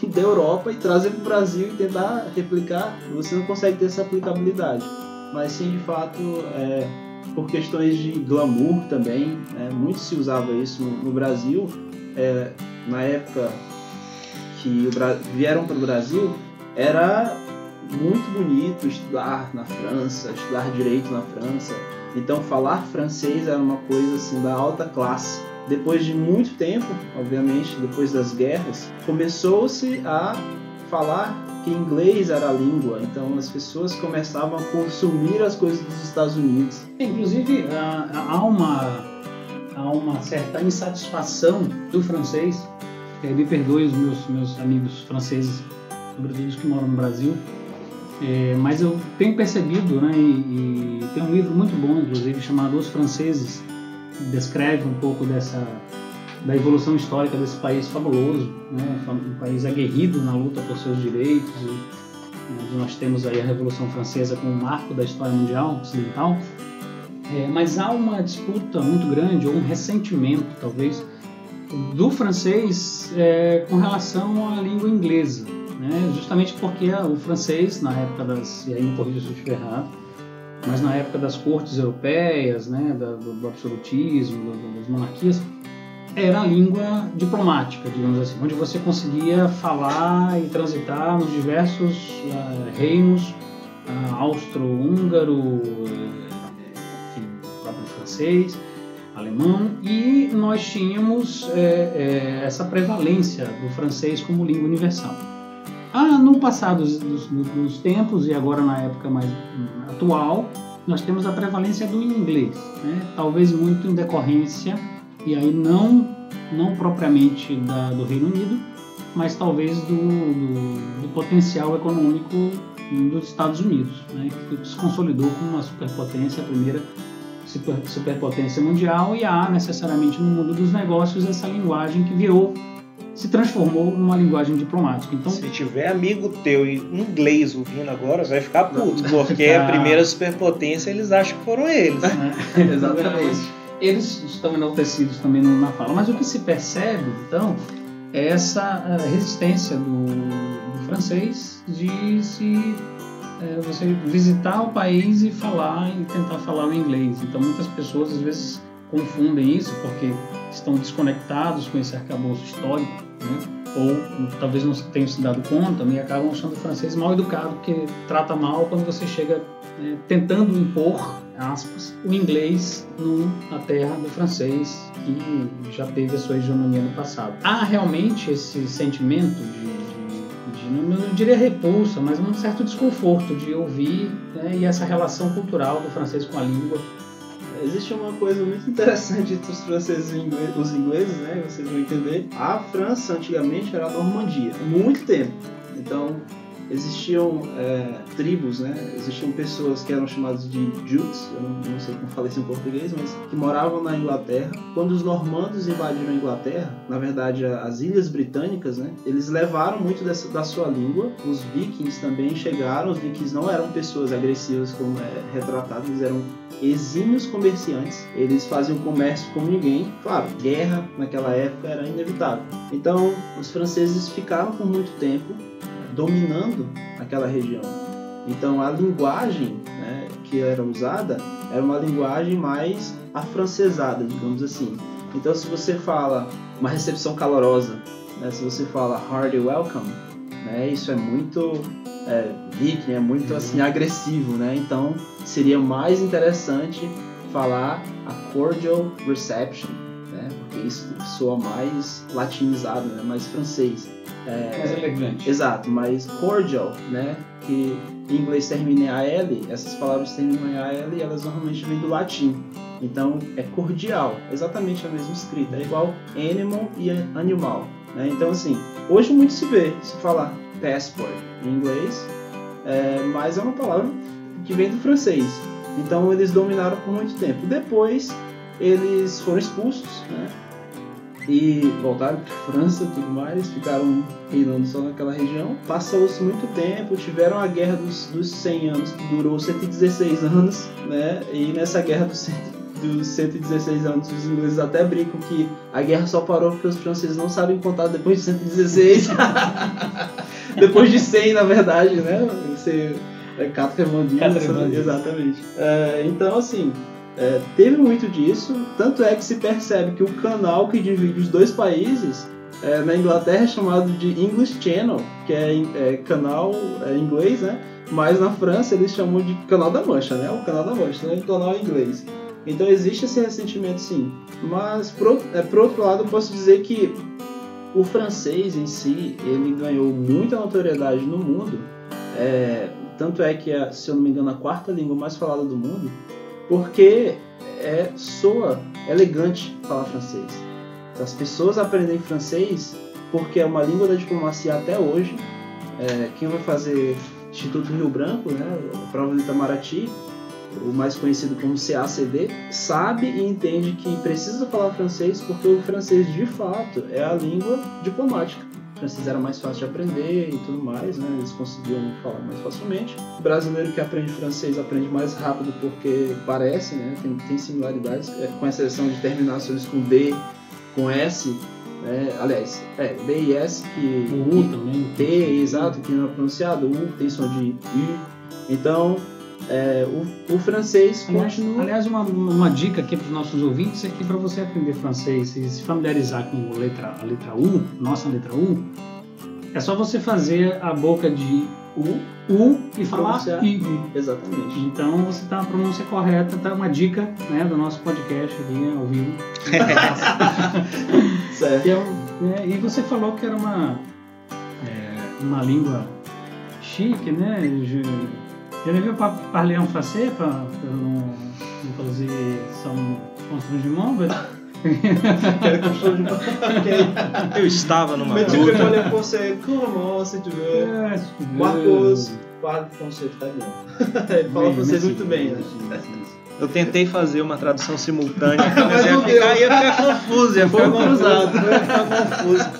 [laughs] da Europa e trazer para o Brasil e tentar replicar, você não consegue ter essa aplicabilidade. Mas sim, de fato, é, por questões de glamour também, né, muito se usava isso no, Brasil. É, na época que vieram para o Brasil, era muito bonito estudar na França, estudar direito na França. Então falar francês era uma coisa assim da alta classe. Depois de muito tempo, obviamente, depois das guerras, começou-se a falar que inglês era a língua. Então as pessoas começavam a consumir as coisas dos Estados Unidos. Inclusive há uma há uma certa insatisfação do francês. me perdoe os meus meus amigos franceses, sobretudo os que moram no Brasil, é, mas eu tenho percebido, né, e, e, tem um livro muito bom, inclusive, chamado Os Franceses, que descreve um pouco dessa da evolução histórica desse país fabuloso, né, um país aguerrido na luta por seus direitos. Né, nós temos aí a Revolução Francesa como marco da história mundial ocidental. É, mas há uma disputa muito grande, ou um ressentimento, talvez, do francês é, com relação à língua inglesa né? justamente porque o francês, na época das. E aí me se eu estiver errado, mas na época das cortes europeias, né, do, do absolutismo, do, das monarquias, era a língua diplomática, digamos assim, onde você conseguia falar e transitar nos diversos uh, reinos uh, austro-húngaro, enfim, próprio francês, alemão, e nós tínhamos é, é, essa prevalência do francês como língua universal. Ah, no passado dos, dos, tempos e agora na época mais atual, nós temos a prevalência do inglês, né? talvez muito em decorrência, e aí não, não propriamente da, do Reino Unido, mas talvez do, do, do potencial econômico dos Estados Unidos, né? que se consolidou como uma superpotência, a primeira super, superpotência mundial, e há necessariamente no mundo dos negócios essa linguagem que virou se transformou numa linguagem diplomática. Então, se tiver amigo teu em inglês ouvindo agora, vai ficar puto, porque a [laughs] primeira superpotência eles acham que foram eles. [laughs] É, exatamente. Eles estão enaltecidos também na fala, mas o que se percebe, então, é essa eh, resistência do, do francês de se é, você visitar o país e falar e tentar falar o inglês. Então, muitas pessoas às vezes confundem isso porque estão desconectados com esse arcabouço histórico né? ou talvez não tenham se dado conta e acabam achando o francês mal educado, porque trata mal quando você chega né, tentando impor, aspas, o inglês na terra do francês, que já teve a sua hegemonia no passado. Há realmente esse sentimento de, de, de não, diria repulsa, mas um certo desconforto de ouvir né, e essa relação cultural do francês com a língua existe uma coisa muito interessante entre os franceses e os ingleses, né? Vocês vão entender. A França antigamente era a Normandia, muito tempo. Então existiam é, tribos, né? Existiam pessoas que eram chamadas de Jutes, eu não, não, sei como fala isso em português, mas que moravam na Inglaterra. Quando os normandos invadiram a Inglaterra, na verdade as ilhas britânicas, né? Eles levaram muito dessa, da sua língua. Os vikings também chegaram. Os vikings não eram pessoas agressivas como é retratado, eles eram exímios comerciantes. Eles faziam comércio como ninguém. Claro, guerra naquela época era inevitável. Então, os franceses ficaram por muito tempo dominando aquela região. Então a linguagem né, que era usada era uma linguagem mais afrancesada, digamos assim. Então se você fala uma recepção calorosa, né, se você fala hearty welcome, né, isso é muito é, viking, é muito assim agressivo, né? Então seria mais interessante falar a cordial reception, isso soa mais latinizado, né? Mais francês. É, mais elegante. Exato, mais cordial, né? Que em inglês termina em AL, essas palavras terminam em AL e elas normalmente vêm do latim. Então é cordial, exatamente a mesma escrita, é igual animal e animal. Né? Então assim, hoje muito se vê se falar passport em inglês, é, mas é uma palavra que vem do francês. Então eles dominaram por muito tempo. Depois eles foram expulsos, né? e voltaram para França e tudo mais, ficaram reinando só naquela região. Passou-se muito tempo, tiveram a Guerra dos, dos 100 anos, que durou 116 anos, né? E nessa Guerra dos, dos 116 anos, os ingleses até brincam que a guerra só parou porque os franceses não sabem contar depois de 116. [laughs] depois de 100, na verdade, né? Você é Quatre Exatamente. É, então, assim, é, teve muito disso, tanto é que se percebe que o canal que divide os dois países é, na Inglaterra é chamado de English Channel, que é, é canal é, inglês, né? Mas na França eles chamam de Canal da Mancha, né? O Canal da Mancha, não é o canal inglês. Então existe esse ressentimento sim. Mas por, é, por outro lado eu posso dizer que o francês em si, ele ganhou muita notoriedade no mundo. É, tanto é que é, se eu não me engano, a quarta língua mais falada do mundo, porque é, soa elegante falar francês. As pessoas aprendem francês porque é uma língua da diplomacia até hoje. É, quem vai fazer Instituto Rio Branco, né, a prova do Itamaraty, o mais conhecido como CACD, sabe e entende que precisa falar francês porque o francês de fato é a língua diplomática. Francês era mais fácil de aprender e tudo mais, né? eles conseguiam falar mais facilmente. O brasileiro que aprende francês aprende mais rápido porque parece, né? tem, tem similaridades, é, com exceção de terminações com D, com S, né? aliás, é, D e S que. O U também. T, exato, que não é pronunciado, U tem som de U. Então, é, o, o, francês aliás, continua. Aliás, uma, uma dica aqui para os nossos ouvintes é que para você aprender francês e se familiarizar com a letra, a letra U, nossa letra U, é só você fazer a boca de U, U e falar I. Exatamente. Então você está na pronúncia correta, tá uma dica né, do nosso podcast aqui ao vivo. [laughs] certo. E, é, e, você falou que era uma, é, uma língua chique, né? Je n'ai pas parler en français para não, fazer some constrangement, mas... Eu estava numa Mais tu peux parler français couramment si tu veux. Marcos parle français très bien. Ele fala francês muito bem, né? Eu tentei fazer uma tradução simultânea, [laughs] mas ia ficar, ia ficar confuso, ia ficar confuso. Ia ficar confuso.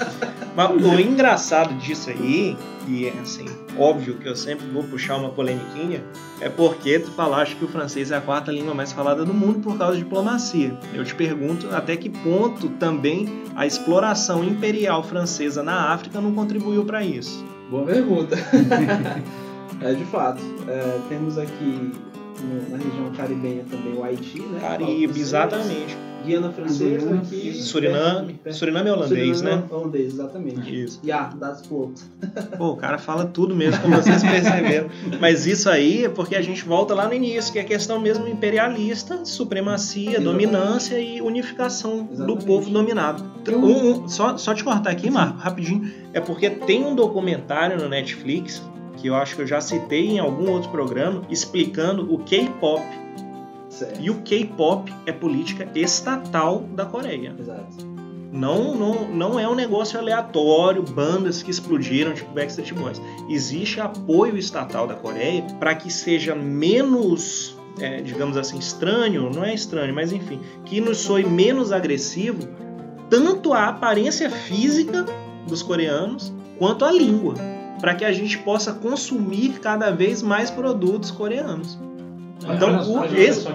Mas o engraçado disso aí, e é assim, óbvio que eu sempre vou puxar uma polemiquinha, é porque tu falaste que o francês é a quarta língua mais falada do mundo por causa de diplomacia. Eu te pergunto até que ponto também a exploração imperial francesa na África não contribuiu para isso. Boa pergunta. [laughs] é de fato. É, temos aqui na região caribenha também o Haiti, né? Caribe, exatamente. Guiana Francesa aqui. Suriname. Suriname é holandês, Suriname né? É holandês, exatamente. Isso. Yeah, that's quote. Pô, o cara fala tudo mesmo, como vocês perceberam. Mas isso aí é porque a gente volta lá no início, que é a questão mesmo imperialista, supremacia, Exatamente. dominância e unificação Exatamente. do povo dominado. Um, um, só, só te cortar aqui, Marco, rapidinho. É porque tem um documentário no Netflix que eu acho que eu já citei em algum outro programa, explicando o K-pop. E o K-pop é política estatal da Coreia. Exato. Não, não, não é um negócio aleatório, bandas que explodiram, tipo Backstreet Boys. Existe apoio estatal da Coreia para que seja menos, é, digamos assim, estranho, não é estranho, mas enfim, que nos soe menos agressivo tanto a aparência física dos coreanos quanto a língua para que a gente possa consumir cada vez mais produtos coreanos. Então, o, esse,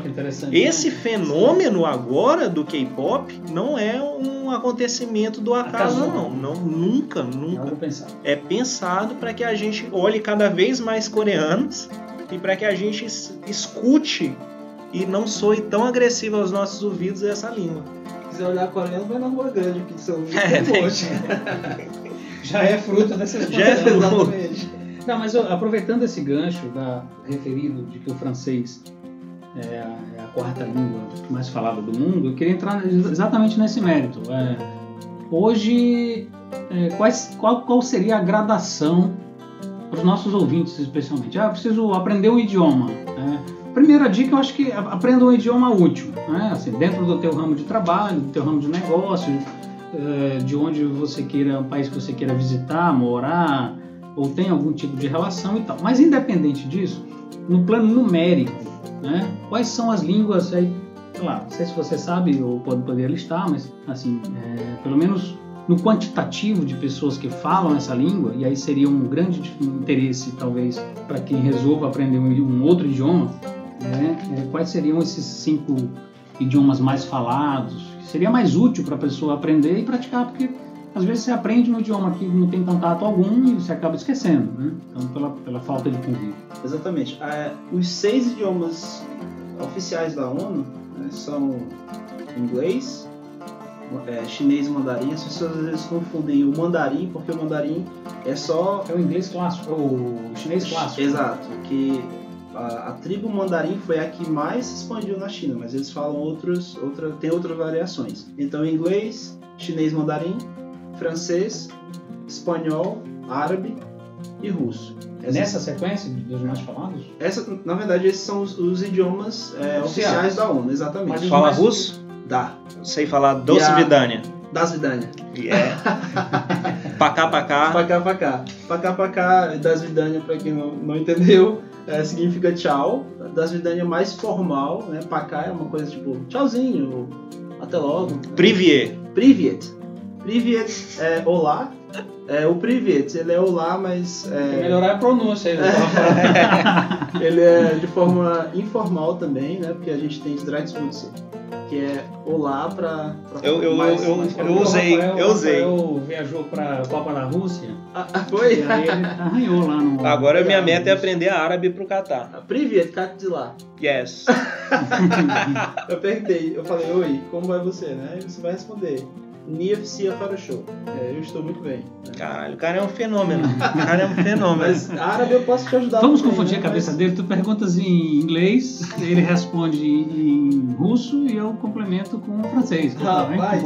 esse fenômeno agora do K-pop não é um acontecimento do acaso, não. não. Nunca, nunca. É pensado para que a gente olhe cada vez mais coreanos e para que a gente escute e não soe tão agressivo aos nossos ouvidos essa língua. Se quiser olhar coreano, vai na Rua Grande, que são [laughs] é, tem... [laughs] Já é fruto dessa Já é fruto. Não, mas aproveitando esse gancho da, referido de que o francês é a, é a, quarta língua mais falada do mundo, eu queria entrar exatamente nesse mérito. É, hoje, é, quais, qual, qual seria a gradação para os nossos ouvintes, especialmente? Ah, preciso aprender um idioma. Né? Primeira dica, eu acho que aprenda um idioma útil, né? assim, dentro do teu ramo de trabalho, do teu ramo de negócio, eh, de onde você queira, um país que você queira visitar, morar, ou tem algum tipo de relação e tal. Mas independente disso, no plano numérico, né, quais são as línguas aí, sei lá, não sei se você sabe ou pode poder listar, mas assim, é, pelo menos no quantitativo de pessoas que falam essa língua, e aí seria um grande interesse, talvez, para quem resolva aprender um, outro idioma, né, é, quais seriam esses cinco idiomas mais falados, seria mais útil para a pessoa aprender e praticar, porque às vezes você aprende um idioma que não tem contato algum e você acaba esquecendo, né? Então, pela, pela falta de convívio. Exatamente. É, os seis idiomas oficiais da ONU né, são inglês, é, chinês e mandarim, as pessoas às vezes confundem o mandarim, porque o mandarim é só. É o inglês clássico, o chinês clássico. Exato, que a, a tribo mandarim foi a que mais se expandiu na China, mas eles falam outros, outra, tem outras variações. Então, inglês, chinês mandarim, francês, espanhol, árabe e russo. Essa, Nessa sequência dos mais falados? Essa, na verdade, esses são os, os idiomas é, oficiais da ONU, exatamente. Mas Fala mais... russo? Dá. Sei falar doce vidânia. Das vidânia. [laughs] Yeah. pacá, pacá. Pacá, pacá. Pacá, pacá, das vidânia, pra quem não, não entendeu, é, significa tchau. Das vidânia mais formal, né? Pacá é uma coisa tipo tchauzinho, até logo. Priviet. Priviet. Privet é olá. É, o Privet, ele é olá, mas. É... Tem que melhorar a pronúncia aí, [laughs] Ele é de forma informal também, né? Porque a gente tem Stradsputze, que é olá pra. pra eu, eu, mais, eu, mais eu, eu usei, Rafael, eu usei. Eu viajou pra Copa da Rússia. Ah, foi? E aí ele arranhou lá no. Agora minha meta é aprender árabe pro Catar. Privet, Cat de lá. Yes. [laughs] eu perguntei, eu falei, oi, como vai você, né? E você vai responder. Niafcia para o show. É, eu estou muito bem. Né? Caralho, o cara é um fenômeno. O cara é um fenômeno. Mas árabe eu posso te ajudar. Vamos também, confundir né? a cabeça mas... dele. Tu perguntas em inglês, ele responde em russo e eu complemento com francês. Rapaz.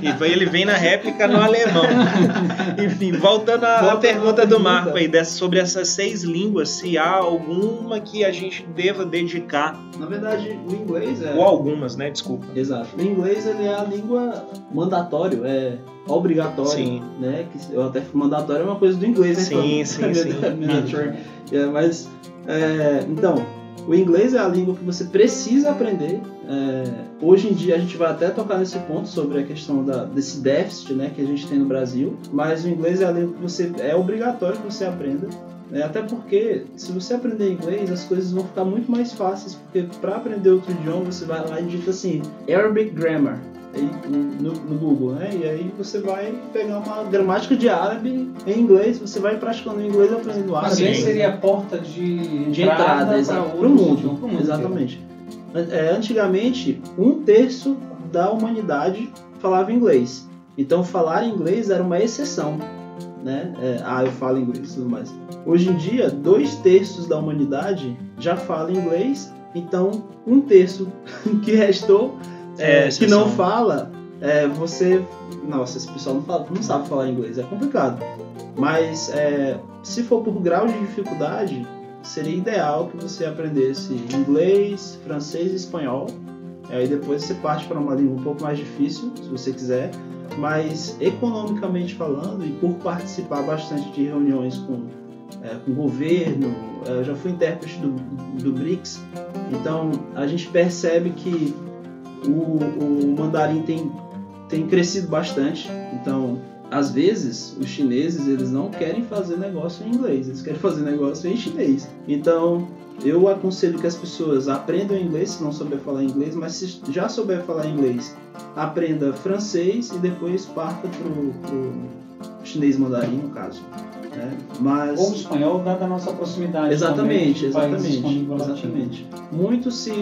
E ele vem na réplica no alemão. [laughs] Enfim, voltando à Volta pergunta do Marco aí, dessa, sobre essas seis línguas, se há alguma que a gente deva dedicar. Na verdade, o inglês é. Ou algumas, né? Desculpa. Exato. O inglês ele é a língua mandatório, é obrigatório, sim. né? Que eu até mandatório é uma coisa do inglês, né? Sim, sim, [laughs] sim. é, mas é, então o inglês é a língua que você precisa aprender. É, hoje em dia a gente vai até tocar nesse ponto sobre a questão da, desse déficit, né, que a gente tem no Brasil. Mas o inglês é a língua que você é obrigatório que você aprenda. Né? Até porque, se você aprender inglês, as coisas vão ficar muito mais fáceis, porque para aprender outro idioma, você vai lá e digita assim, Arabic Grammar no, no, Google, né? E aí você vai pegar uma gramática de árabe em inglês, você vai praticando inglês aprendendo árabe. Mas seria a porta de, de entrada, entrada para o mundo. mundo. Exatamente. É, antigamente, um terço da humanidade falava inglês. Então, falar inglês era uma exceção. Né? É, ah, eu falo inglês e tudo mais. Hoje em dia, dois terços da humanidade já fala inglês, então um terço [laughs] que restou é, que não fala, é, você. Nossa, esse pessoal não, fala, não sabe falar inglês, é complicado. Mas é, se for por grau de dificuldade, seria ideal que você aprendesse inglês, francês e espanhol. Aí depois você parte para uma língua um pouco mais difícil, se você quiser. Mas economicamente falando, e por participar bastante de reuniões com, é, com o governo, é, eu já fui intérprete do, do BRICS, então a gente percebe que o, o mandarim tem, tem crescido bastante. Então, às vezes, os chineses eles não querem fazer negócio em inglês, eles querem fazer negócio em chinês. Então, eu aconselho que as pessoas aprendam inglês se não souber falar inglês, mas se já souber falar inglês, aprenda francês e depois parta para o chinês mandarim, no caso. Né? Mas... Ou o espanhol, dada a nossa proximidade. Exatamente, exatamente. exatamente. Muito se,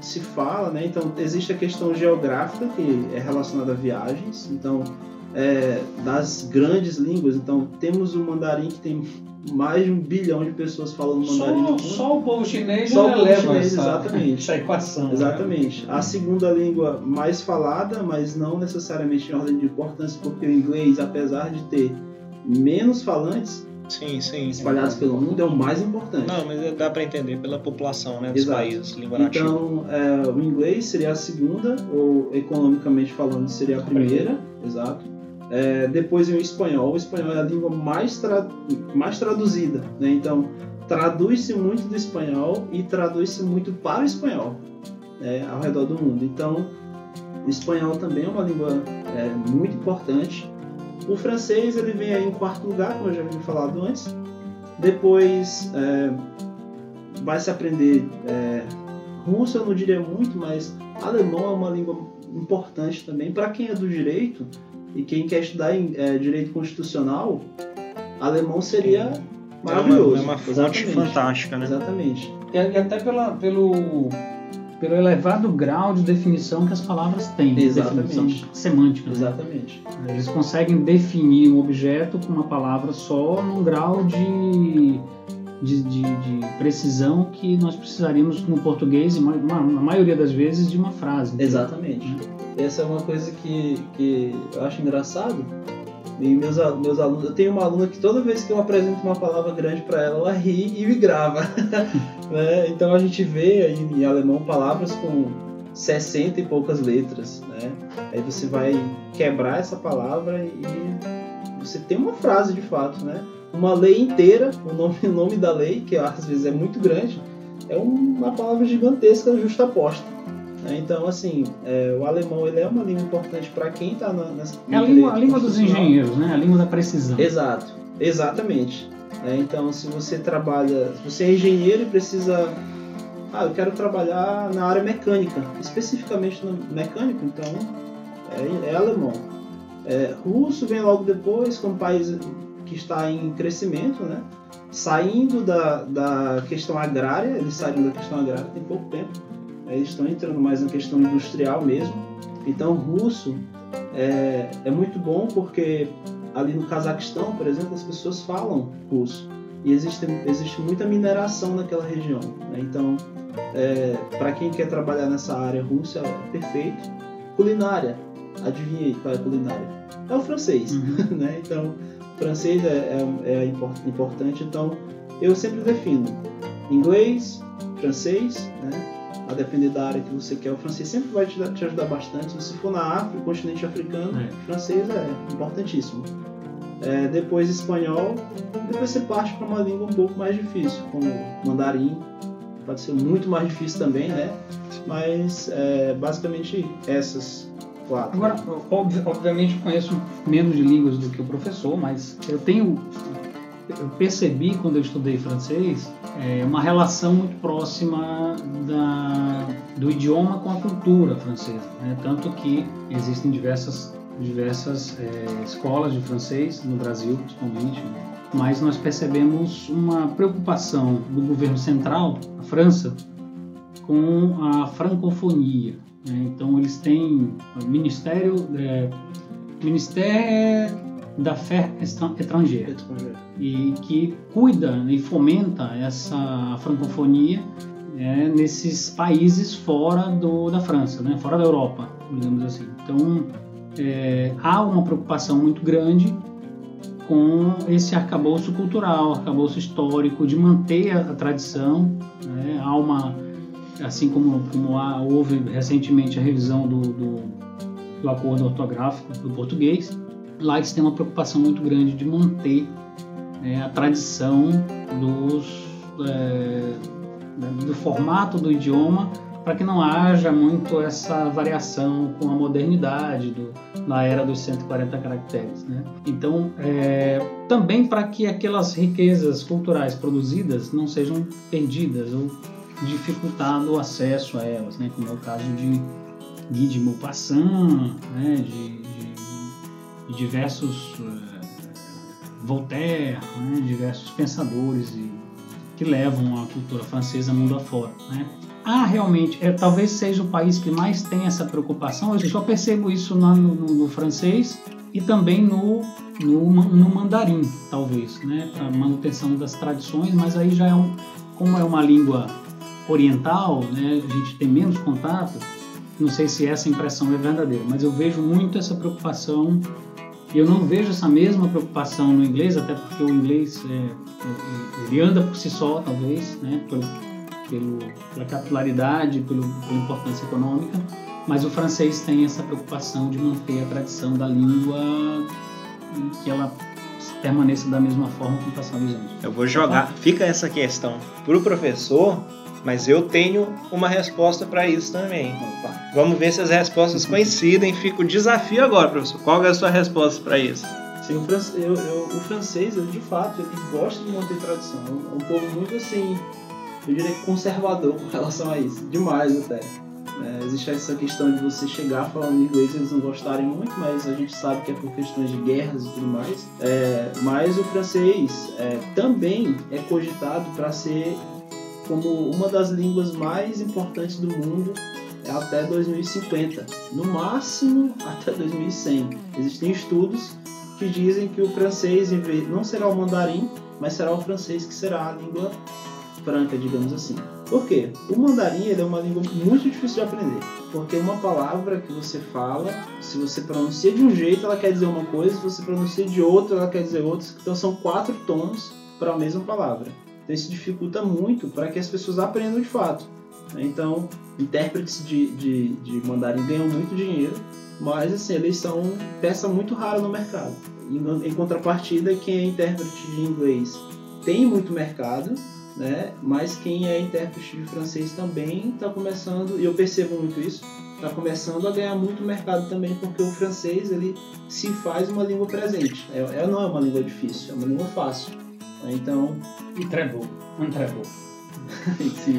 se fala, né? Então, existe a questão geográfica, que é relacionada a viagens. Então, é, das grandes línguas, então, temos o mandarim que tem mais de um bilhão de pessoas falando mandarim. Só, só o povo chinês só o povo leva chinês, essa, exatamente. essa equação. Né? Exatamente. Né? A segunda língua mais falada, mas não necessariamente em ordem de importância, porque o inglês, apesar de ter menos falantes sim, sim. espalhados pelo mundo é o mais importante. Não, mas dá para entender pela população né, dos Exato. países, língua nativa. Então, é, o inglês seria a segunda, ou economicamente falando, seria a primeira. Exato. É, depois vem o espanhol. O espanhol é a língua mais, tra mais traduzida. Né? Então, traduz-se muito do espanhol e traduz-se muito para o espanhol né? ao redor do mundo. Então, o espanhol também é uma língua é, muito importante. O francês ele vem aí em quarto lugar, como eu já havia falado antes. Depois é, vai se aprender é, russo, eu não diria muito, mas alemão é uma língua importante também. Para quem é do direito e quem quer estudar em, é, direito constitucional, alemão seria maravilhoso. É uma, é uma fonte Exatamente. fantástica, né? Exatamente. E até pela, pelo pelo elevado grau de definição que as palavras têm, Exatamente. definição semântica. né? Exatamente. Eles conseguem definir um objeto com uma palavra só num grau de, de, de- de precisão que nós precisaríamos no português, e na maioria das vezes, de uma frase. Exatamente. Essa é uma coisa que, que eu acho engraçado. E meus, meus alunos, eu tenho uma aluna que toda vez que eu apresento uma palavra grande para ela, ela ri e me grava. [laughs] né? Então a gente vê aí em alemão palavras com 60 e poucas letras. Né? Aí você vai quebrar essa palavra e você tem uma frase de fato. Né? Uma lei inteira, o nome, o nome da lei, que às vezes é muito grande, é uma palavra gigantesca justaposta. Né? Então, assim, é, o alemão ele é uma língua importante para quem está nessa. É a língua, a língua dos engenheiros, né? a língua da precisão. Exato, exatamente. É, então, se você trabalha, se você é engenheiro e precisa, ah, eu quero trabalhar na área mecânica, especificamente no mecânico, então é, é alemão. É, russo vem logo depois, como país que está em crescimento, né? Saindo da, da questão agrária, eles saíram da questão agrária tem pouco tempo. Eles estão entrando mais na questão industrial mesmo. Então, russo é, é muito bom porque ali no Cazaquistão, por exemplo, as pessoas falam russo. E existe, existe muita mineração naquela região. né? Então, para quem quer trabalhar nessa área, Rússia é perfeito. Culinária, adivinha aí qual é a culinária? É o francês. Uhum. [laughs] né? Então, francês é, é, é impor- importante. Então, eu sempre defino inglês, francês, né? A depender da área que você quer, o francês sempre vai te, te ajudar bastante. Se você for na África, continente africano, É. francês é importantíssimo. É, depois espanhol, depois você parte para uma língua um pouco mais difícil, como mandarim. Pode ser muito mais difícil também, né? Mas é, basicamente essas quatro. Agora, obvi- obviamente, eu conheço menos de línguas do que o professor, mas eu tenho. Eu percebi quando eu estudei francês é, uma relação muito próxima da, do idioma com a cultura francesa. né? Tanto que existem diversas, diversas é, escolas de francês no Brasil, principalmente, né? mas nós percebemos uma preocupação do governo central, a França, com a francofonia. né? Então eles têm o Ministério, é, Ministério da Fé Estra- Estrangeira e que cuida né, e fomenta essa francofonia né, nesses países fora do, da França, né, fora da Europa, digamos assim. Então é, há uma preocupação muito grande com esse arcabouço cultural, arcabouço histórico, de manter a, a tradição. né, há uma, assim como, como há, houve recentemente a revisão do, do, do acordo ortográfico do português, lá eles têm uma preocupação muito grande de manter é, a tradição dos, é, do formato do idioma para que não haja muito essa variação com a modernidade do, na era dos 140 caracteres. Né? Então, é, também para que aquelas riquezas culturais produzidas não sejam perdidas ou dificultado o acesso a elas, né? como é o caso de Guy de Maupassant, né? de, de, diversos eh, Voltaire, né? diversos pensadores e, que levam a cultura francesa mundo afora. Né? Ah, realmente, é, talvez seja o país que mais tem essa preocupação. Eu só percebo isso no, no- no francês e também no, no, no mandarim, talvez, né? para manutenção das tradições, mas aí já é um, como é uma língua oriental, né? a gente tem menos contato. Não sei se essa impressão é verdadeira, mas eu vejo muito essa preocupação. Eu não vejo essa mesma preocupação no inglês, até porque o inglês é, é- ele anda por si só, talvez, né? pelo, pelo, pela capilaridade, pelo, pela importância econômica. Mas o francês tem essa preocupação de manter a tradição da língua e que ela permaneça da mesma forma com o passar dos anos. Eu vou jogar. Fica essa questão pro professor, mas eu tenho uma resposta para isso também. Vamos ver se as respostas coincidem. Fica o desafio agora, professor. Qual é a sua resposta para isso? Sim, eu- eu- o francês, de fato, ele gosta de manter tradição. É é um povo muito assim, eu diria que conservador com relação a isso. Demais até. É, existe essa questão de você chegar falando inglês e eles não gostarem muito, mas a gente sabe que é por questões de guerras e tudo mais. É, mas o francês é, também é cogitado para ser como uma das línguas mais importantes do mundo até 2050, no máximo até 2100. Existem estudos que dizem que o francês não será o mandarim, mas será o francês que será a língua franca, digamos assim. Por quê? O mandarim é uma língua muito difícil de aprender, porque uma palavra que você fala, se você pronuncia de um jeito, ela quer dizer uma coisa, se você pronuncia de outra, ela quer dizer outra. Então são quatro tons para a mesma palavra. Então isso dificulta muito para que as pessoas aprendam de fato. Então, intérpretes de, de, de mandarim ganham muito dinheiro, mas assim, eles são peça muito rara no mercado. Em, em contrapartida, quem é intérprete de inglês tem muito mercado, né? Mas quem é intérprete de francês também está começando, e eu percebo muito isso, está começando a ganhar muito mercado também, porque o francês ele se faz uma língua presente. É, é não é uma língua difícil, é uma língua fácil. Então. E um très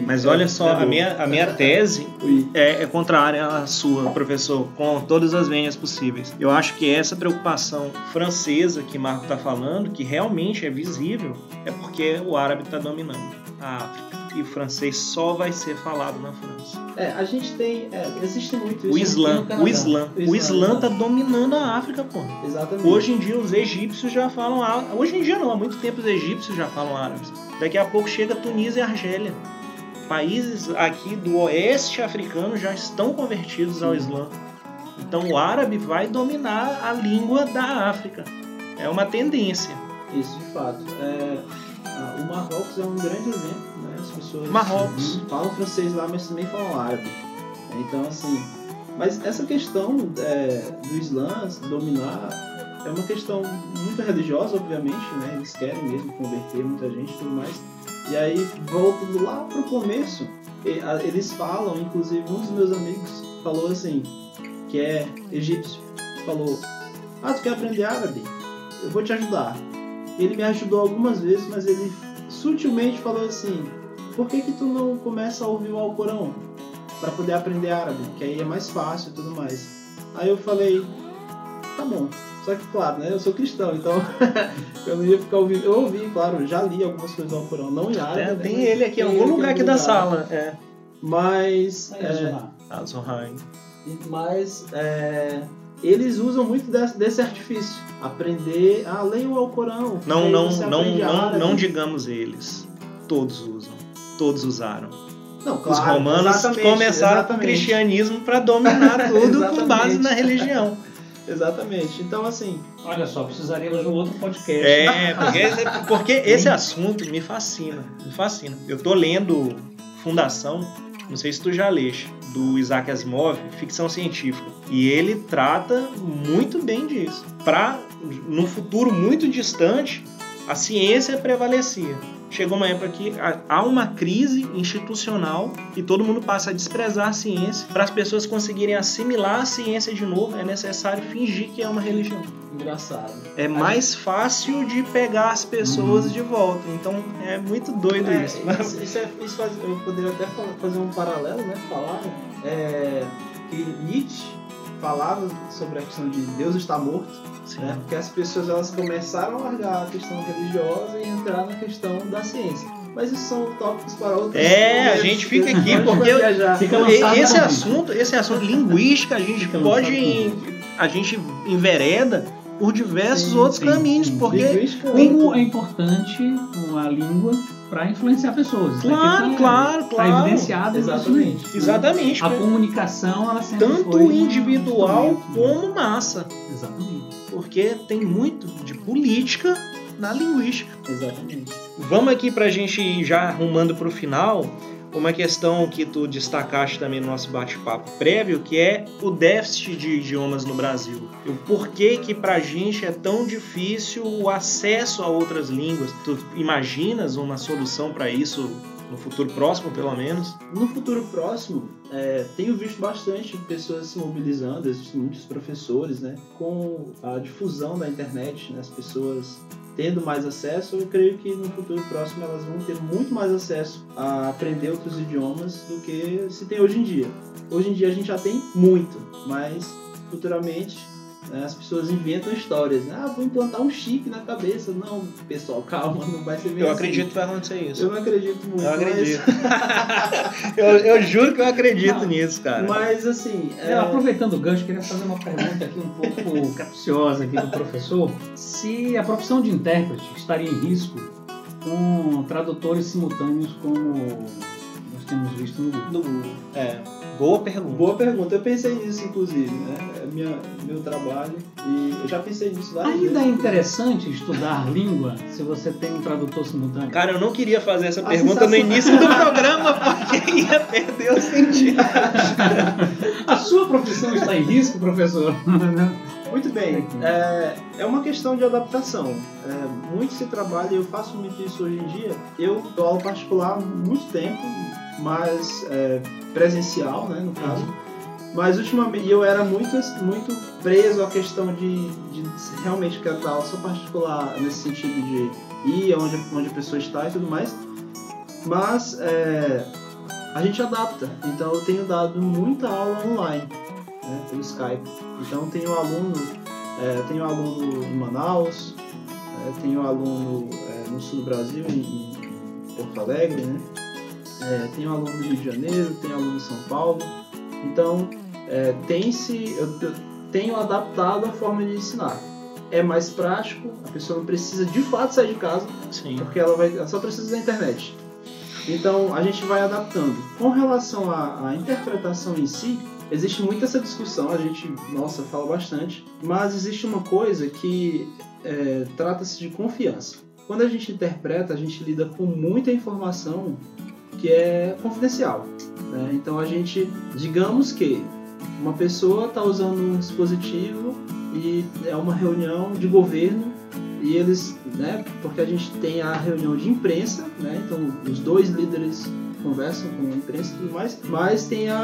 Mas olha só, a minha, a minha tese é, é contrária à sua, professor, com todas as venhas possíveis. Eu acho que essa preocupação francesa que Marco está falando, que realmente é visível, é porque o árabe está dominando a África. E o francês só vai ser falado na França. É, a gente tem. É, existe muito isso. O Islã, o Islã. O Islã está dominando a África, pô. Exatamente. Hoje em dia os egípcios já falam árabe. Hoje em dia não, há muito tempo os egípcios já falam árabes. Daqui a pouco chega Tunísia e Argélia. Países aqui do oeste africano já estão convertidos ao Islã. Então o árabe vai dominar a língua da África. É uma tendência. Isso, de fato. É, o Marrocos é um grande exemplo. As pessoas Marrocos. falam francês lá, mas também falam árabe. Então, assim. Mas essa questão é, do Islã dominar é uma questão muito religiosa, obviamente, né? Eles querem mesmo converter muita gente e tudo mais. E aí, voltando lá pro começo, eles falam, inclusive um dos meus amigos falou assim, que é egípcio, falou, ah, tu quer aprender árabe? Eu vou te ajudar. Ele me ajudou algumas vezes, mas ele sutilmente falou assim, por que que tu não começa a ouvir o Alcorão? para poder aprender árabe, que aí é mais fácil e tudo mais. Aí eu falei, tá bom, só que, claro, né, eu sou cristão, então [laughs] eu não ia ficar ouvindo. Eu ouvi, claro, já li algumas coisas do Alcorão, não em árabe. É, né, tem ele aqui em algum lugar aqui da sala. É. Mas. É, ah, mas é, eles usam muito desse, desse, artifício. Aprender a ler o Alcorão. Não, não, não, não, não digamos eles. Todos usam. Todos usaram. Não, claro, Os romanos começaram com o cristianismo para dominar [laughs] tudo com base na religião. [laughs] Exatamente. Então, assim. Olha só, precisaríamos de um outro podcast. É, porque, porque esse assunto me fascina. Me fascina. Eu tô lendo Fundação, não sei se tu já leste, do Isaac Asimov, ficção científica. E ele trata muito bem disso. Para, no futuro muito distante, a ciência prevalecia chegou uma época que há uma crise institucional e todo mundo passa a desprezar a ciência. Para as pessoas conseguirem assimilar a ciência de novo, é necessário fingir que é uma religião. Engraçado. É mais fácil de pegar as pessoas uhum. de volta. Então é muito doido é, isso. Isso, isso, é, isso faz, eu poderia até fazer um paralelo, né? Falar é, que Nietzsche falava sobre a questão de Deus está morto né? Porque as pessoas elas começaram a largar a questão religiosa e entrar na questão da ciência. Mas isso são tópicos para outros. É, a gente fica aqui porque esse assunto, esse assunto linguística a gente fica pode a gente envereda por diversos sim, outros sim, caminhos, sim. porque como é importante a língua para influenciar pessoas. Claro, tá, claro, tá claro. evidenciado exatamente. Exatamente. A comunicação ela sempre tanto individual como massa. Exatamente porque tem muito de política na linguística. Exatamente. Vamos aqui para a gente ir já arrumando para o final uma questão que tu destacaste também no nosso bate-papo prévio, que é o déficit de idiomas no Brasil. O porquê que para a gente é tão difícil o acesso a outras línguas. Tu imaginas uma solução para isso no futuro próximo, pelo menos? No futuro próximo, é, tenho visto bastante pessoas se mobilizando, existem muitos professores, né? Com a difusão da internet, né, as pessoas tendo mais acesso, eu creio que no futuro próximo elas vão ter muito mais acesso a aprender outros idiomas do que se tem hoje em dia. Hoje em dia a gente já tem muito, mas futuramente as pessoas inventam histórias. Né? Ah, vou implantar um chip na cabeça. Não, pessoal, calma, não vai ser mesmo. Eu acredito que vai acontecer isso. Eu não acredito muito. Eu mas- acredito. [laughs] eu, eu juro que eu acredito Não. nisso, cara. Mas, assim. é, É, aproveitando o gancho, queria fazer uma pergunta aqui um pouco [laughs] capciosa aqui do professor. Se a profissão de intérprete estaria em risco com tradutores simultâneos como nós temos visto no Google. do Google. É, boa pergunta. Boa pergunta. Eu pensei nisso, inclusive, né? É minha, meu trabalho. E eu já pensei nisso várias Ainda é vezes. interessante estudar língua se você tem um tradutor simultâneo? Cara, eu não queria fazer essa A pergunta no sensação- início do programa porque [laughs] ia perder o sentido. A sua profissão está em risco, professor? [laughs] Muito bem. É, é uma questão de adaptação. É, muito se trabalha, eu faço muito isso hoje em dia. Eu dou aula particular há muito tempo, mas é, presencial, né, no caso. Mas ultimamente eu era muito, muito preso à questão de, de realmente quero dar aula só particular, nesse sentido de ir onde, onde a pessoa está e tudo mais. Mas é, a gente adapta. Então eu tenho dado muita aula online, né, pelo Skype. Então tenho aluno, é, tenho aluno em Manaus, é, tenho aluno é, no sul do Brasil, em, em Porto Alegre, né? É, tenho aluno no Rio de Janeiro, tenho aluno em São Paulo. Então é, tem se eu, eu tenho adaptado a forma de ensinar. É mais prático, a pessoa não precisa de fato sair de casa, Sim. porque ela, vai, ela só precisa da internet. Então a gente vai adaptando. Com relação à, à interpretação em si, existe muita essa discussão, a gente, nossa, fala bastante, mas existe uma coisa que é, trata-se de confiança. Quando a gente interpreta, a gente lida com muita informação que é confidencial. né? Então a gente, digamos que uma pessoa está usando um dispositivo e é uma reunião de governo e eles, né, porque a gente tem a reunião de imprensa, né, então os dois líderes conversam com a imprensa e tudo mais, mas tem a,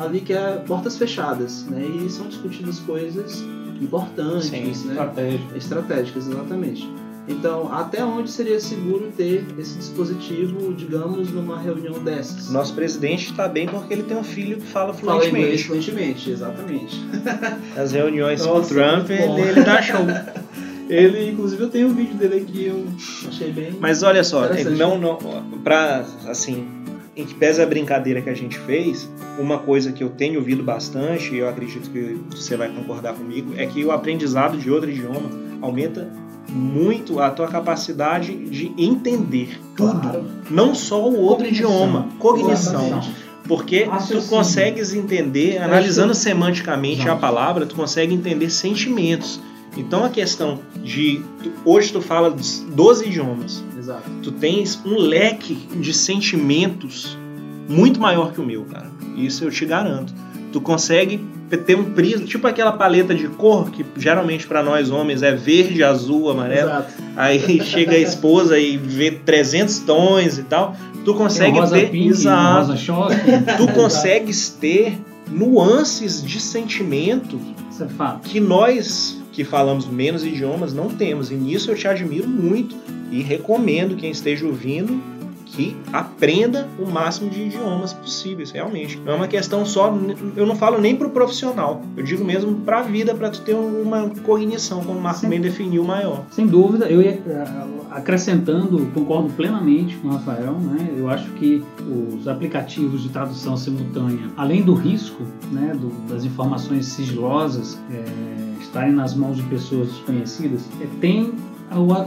a- ali que é portas fechadas, né, e são discutidas coisas importantes, Sim, né, estratégicas, exatamente. Então, até onde seria seguro ter esse dispositivo, digamos, numa reunião dessas? Nosso presidente está bem porque ele tem um filho que fala Fala inglês fluentemente. fluentemente, exatamente. [laughs] Nas reuniões com o Nossa, Trump, ele, ele dá show. [laughs] Ele, inclusive, eu tenho um vídeo dele aqui, eu achei bem. Mas olha só, não, não, pra, assim, em que pese a brincadeira que a gente fez, uma coisa que eu tenho ouvido bastante, e eu acredito que você vai concordar comigo, é que o aprendizado de outro idioma aumenta muito a tua capacidade de entender tudo. Claro. Não só o outro Cognição. idioma, cognição. Porque tu consegues entender, analisando semanticamente a palavra, tu consegue entender sentimentos. Então a questão de. tu- hoje tu fala dos 12 idiomas. Exato. Tu tens um leque de sentimentos muito maior que o meu, cara. Isso eu te garanto. Tu consegue ter um prisma, tipo aquela paleta de cor que geralmente para nós homens é verde, azul, amarelo. Exato. Aí [laughs] chega a esposa e vê 300 tons e tal. Tu consegue ter pink, exato. Tu [laughs] [laughs] consegues ter nuances de sentimento é que nós que falamos menos idiomas não temos. E nisso eu te admiro muito e recomendo quem esteja ouvindo que aprenda o máximo de idiomas possíveis, realmente. Não é uma questão só, eu não falo nem pro profissional, eu digo mesmo pra vida, pra tu ter uma cognição, como o Marco Sim. bem definiu, maior. Sem dúvida, eu ia eh, acrescentando, concordo plenamente com o Rafael, né? Eu acho que os aplicativos de tradução simultânea, além do risco, né, do- das informações sigilosas eh, estarem nas mãos de pessoas desconhecidas, eh, tem o-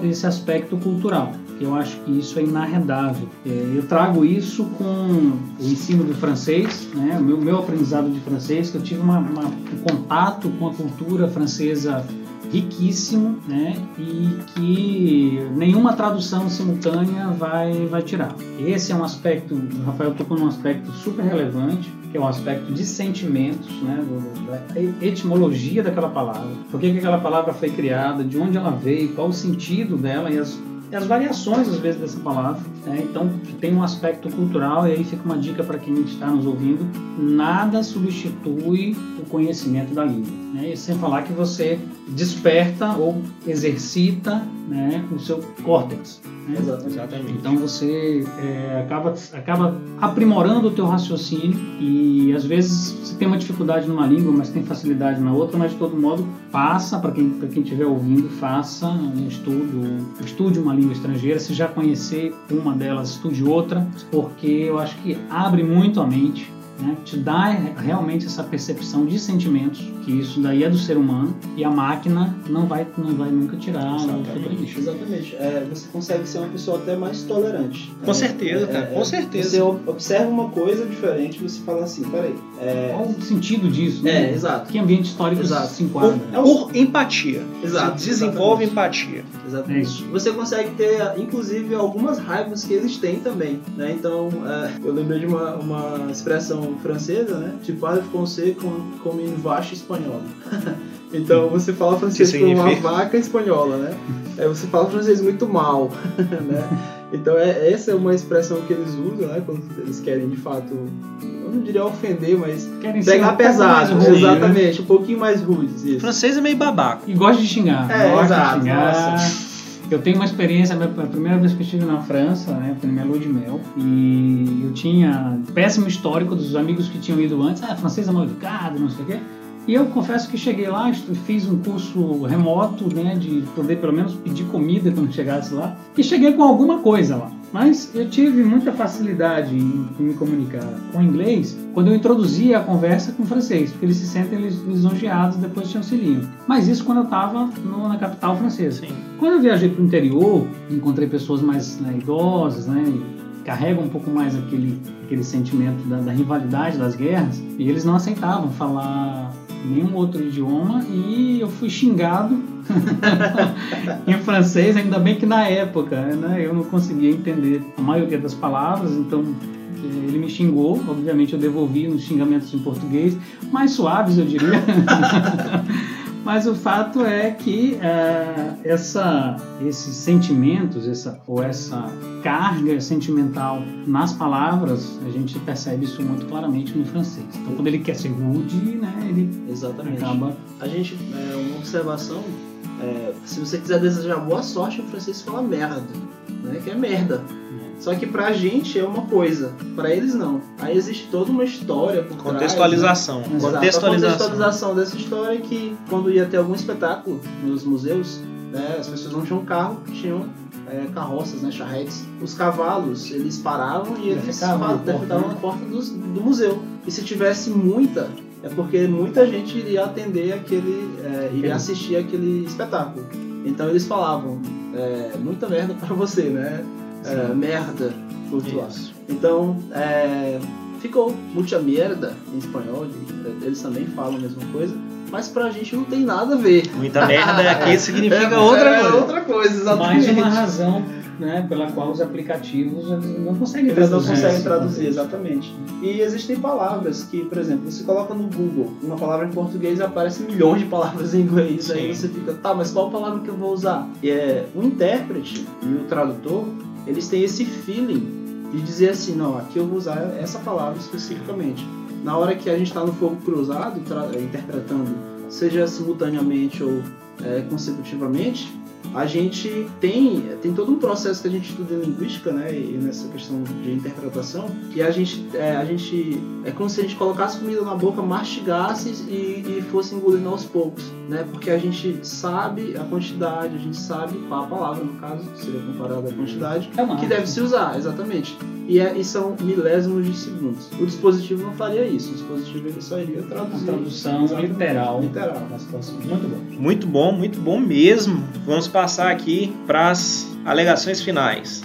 esse aspecto cultural. Eu acho que isso é inarredável. Eh, Eu trago isso com o ensino do francês, né? o meu, meu aprendizado de francês, que eu tive uma- uma- um contato com a cultura francesa riquíssimo, né? E que nenhuma tradução simultânea vai, vai tirar. Esse é um aspecto, o Rafael tocou num aspecto super relevante, que é um aspecto de sentimentos, né? Da etimologia daquela palavra. Por que, que aquela palavra foi criada, de onde ela veio, qual o sentido dela e as, as variações, às vezes, dessa palavra. né? Então, tem um aspecto cultural, e aí fica uma dica para quem está nos ouvindo: nada substitui o conhecimento da língua. Né? E sem falar que você desperta ou exercita né, o seu córtex. Né? Exatamente. Então você é, acaba, acaba aprimorando o teu raciocínio e às vezes você tem uma dificuldade numa língua, mas tem facilidade na outra, mas de todo modo passa para quem para quem estiver ouvindo, faça um estudo, estude uma língua estrangeira, se já conhecer uma delas, estude outra, porque eu acho que abre muito a mente né, te dá realmente essa percepção de sentimentos, que isso daí é do ser humano e a máquina não vai, não vai nunca tirar Exatamente. Exatamente. É, você consegue ser uma pessoa até mais tolerante. Com certeza, cara, com é, certeza. Você observa uma coisa diferente você fala assim, peraí. É... Qual o sentido disso? Né? É, exato. Que ambiente histórico Exato. se enquadra? Por, por empatia. Exato, Você desenvolve exatamente. empatia. Exatamente. É isso. Você consegue ter, inclusive, algumas raivas que eles têm também, né? Então, é, eu lembrei de uma, uma expressão francesa, né? Tipo, français com, como une vache espanhola. [laughs] então, você fala francês com uma vaca espanhola, né? É, você fala francês muito mal, [laughs] né? Então, é, essa é uma expressão que eles usam, né? Quando eles querem, de fato, eu não diria ofender, mas Querem ser pegar um pesado. rude, né? exatamente, um pouquinho mais rudes, O isso. francês é meio babaco. E gosta de xingar. É, gosta exato, de xingar. nossa. Eu tenho uma experiência, a primeira vez que eu estive na França, né, foi na minha lua de mel, e eu tinha péssimo histórico dos amigos que tinham ido antes, ah, francês é mal educado, não sei o quê. E eu confesso que cheguei lá, fiz um curso remoto, né, de poder pelo menos pedir comida quando [laughs] chegasse lá, e cheguei com alguma coisa lá. Mas eu tive muita facilidade em, me comunicar com inglês quando eu introduzia a conversa com francês, porque eles se sentem lis- lisonjeados depois te auxiliam. Mas isso quando eu estava na capital francesa. Sim. Quando eu viajei para o interior, encontrei pessoas mais né, idosas, né, carregam um pouco mais aquele, aquele sentimento da, da rivalidade das guerras, e eles não aceitavam falar nenhum outro idioma, e eu fui xingado [laughs] em francês, ainda bem que na época né, eu não conseguia entender a maioria das palavras, então eh, ele me xingou, obviamente eu devolvi nos xingamentos em português, mais suaves eu diria. [laughs] Mas o fato é que eh, essa, esses sentimentos, essa, ou essa carga sentimental nas palavras, a gente percebe isso muito claramente no francês. Então, quando ele quer ser rude, né, ele Exatamente. acaba. A gente, é, uma observação, é, se você quiser desejar boa sorte, o francês fala merda, né? Que é merda. Só que pra gente é uma coisa, pra eles não. Aí existe toda uma história por trás, Contextualização. né? Exato. A Contextualização. contextualização dessa história é que quando ia ter algum espetáculo nos museus, né, as pessoas não tinham carro, tinham é, carroças, né, charretes. Os cavalos, eles paravam e eles na porta, defecavam né? na porta dos- do museu. E se tivesse muita, é porque muita gente iria atender aquele, é, iria assistir aquele espetáculo. Então eles falavam, é, muita merda pra você, né? É, merda. Isso. Então, é, ficou muita merda em espanhol, eles também falam a mesma coisa, mas pra gente não tem nada a ver. Muita merda aqui [laughs] significa É, outra é coisa. outra coisa, Mais exatamente. uma razão né, pela qual os aplicativos não conseguem Eles não traduzir conseguem esse traduzir, exatamente. E existem palavras que, por exemplo, você coloca no Google uma palavra em português e aparece milhões de palavras em inglês. Aí Sim. você fica, tá, mas qual palavra que eu vou usar? E é, o intérprete e o tradutor, eles têm esse feeling de dizer assim, não, aqui eu vou usar essa palavra especificamente. Na hora que a gente está no fogo cruzado, tra- interpretando, seja simultaneamente ou é, consecutivamente, a gente tem, tem todo um processo que a gente estuda em linguística, né, e nessa questão de interpretação, que a gente, é, a gente é como se a gente colocasse comida na boca, mastigasse e, e fosse engolindo aos poucos, né, porque a gente sabe a quantidade, a gente sabe qual a palavra, no caso, seria comparada à quantidade, É que deve se usar, exatamente. E, é, e são milésimos de segundos. O dispositivo não faria isso, o dispositivo ele só iria Uma traduzir. tradução Exatamente. literal Literal. Muito bom. Muito bom, muito bom mesmo. Vamos passar aqui para as alegações finais.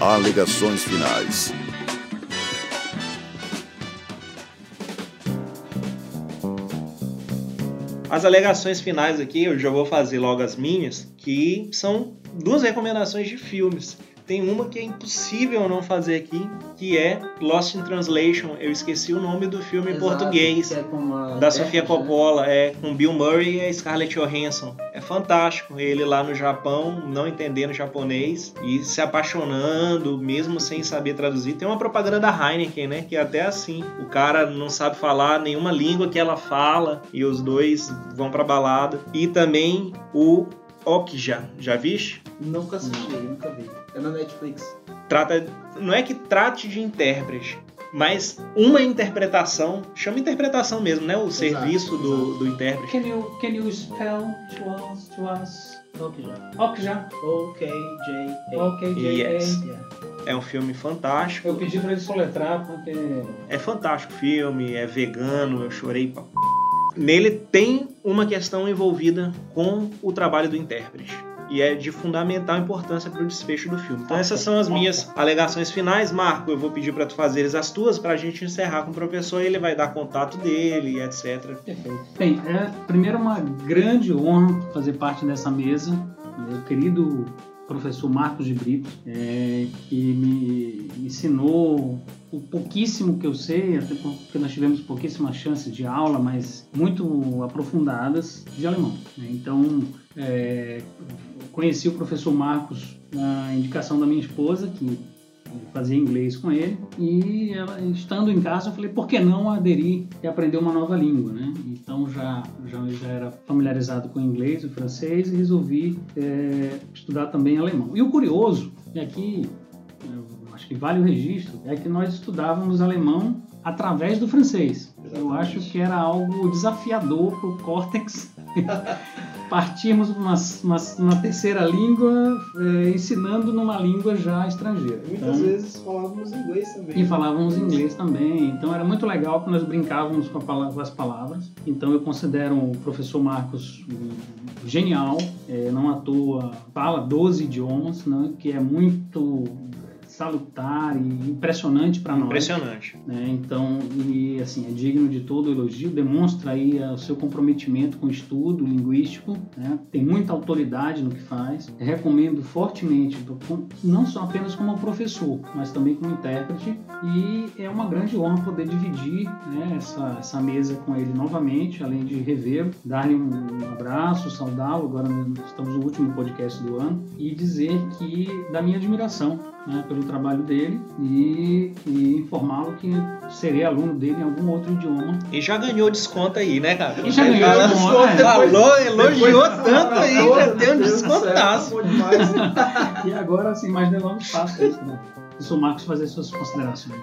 Alegações finais. As alegações finais aqui, eu já vou fazer logo as minhas, que são duas recomendações de filmes. Tem uma que é impossível não fazer aqui, que é Lost in Translation. Eu esqueci o nome do filme em Exato, português. que é com a Da Sofia né? Coppola, é com Bill Murray e a Scarlett Johansson. É fantástico. Ele lá no Japão, não entendendo japonês e se apaixonando, mesmo sem saber traduzir. Tem uma propaganda da Heineken, né? Que é até assim: o cara não sabe falar nenhuma língua que ela fala e os dois vão pra balada. E também o Okja, já viste? Nunca assisti, nunca vi. É na Netflix. Trata, não é que trate de intérprete, mas uma interpretação, chama interpretação mesmo, né? O serviço do, do intérprete. Can you, can you spell to us, to us? Ok, já. Ok, já. Ok, J, A. Ok, J.A. Yes. É um filme fantástico. Eu pedi pra ele soletrar porque É fantástico o filme, é vegano, eu chorei pra p. Nele tem uma questão envolvida com o trabalho do intérprete. E é de fundamental importância para o desfecho do filme. Então essas são as minhas alegações finais. Marco, eu vou pedir para tu fazeres as tuas para a gente encerrar com o professor. Ele vai dar contato dele, etc. Perfeito. Bem, é primeiro uma grande honra fazer parte dessa mesa. Meu querido professor Marcos de Brito, é, que me ensinou o pouquíssimo que eu sei, até porque nós tivemos pouquíssimas chances de aula, mas muito aprofundadas de alemão. né? Então, é, conheci o professor Marcos na indicação da minha esposa, que fazia inglês com ele e ela, estando em casa eu falei por que não aderir e aprender uma nova língua né? Então já já, já era familiarizado com o inglês o francês e resolvi é, estudar também alemão. E o curioso e aqui eu acho que vale o registro é que nós estudávamos alemão através do francês. Eu acho que era algo desafiador para o córtex [laughs] partirmos uma, uma, uma terceira língua é, ensinando numa língua já estrangeira. Muitas Então, vezes falávamos inglês também. e falávamos inglês também, então era muito legal que nós brincávamos com, com as palavras. Então eu considero o professor Marcos genial, é, não à toa fala 12 idiomas, né, que é muito salutar e impressionante para nós. Impressionante. né? Então, e assim, é digno de todo elogio, demonstra aí eh, o seu comprometimento com o estudo linguístico, né? tem muita autoridade no que faz. Recomendo fortemente, com- não só apenas como professor, mas também como intérprete, e é uma grande honra poder dividir né, essa, essa mesa com ele novamente, além de revê-lo, dar-lhe um, abraço, saudá-lo, agora nós estamos no último podcast do ano, e dizer que da minha admiração né, pelo trabalho dele e, e informá-lo que serei aluno dele em algum outro idioma. E já ganhou desconto aí, né, cara? E já ganhou desconto, é. Falou, elogiou Depois- [laughs] tanto aí, já tem um descontaço. [laughs] E agora, sem mais delongas, faço isso, né? Professor Marcos fazer suas considerações.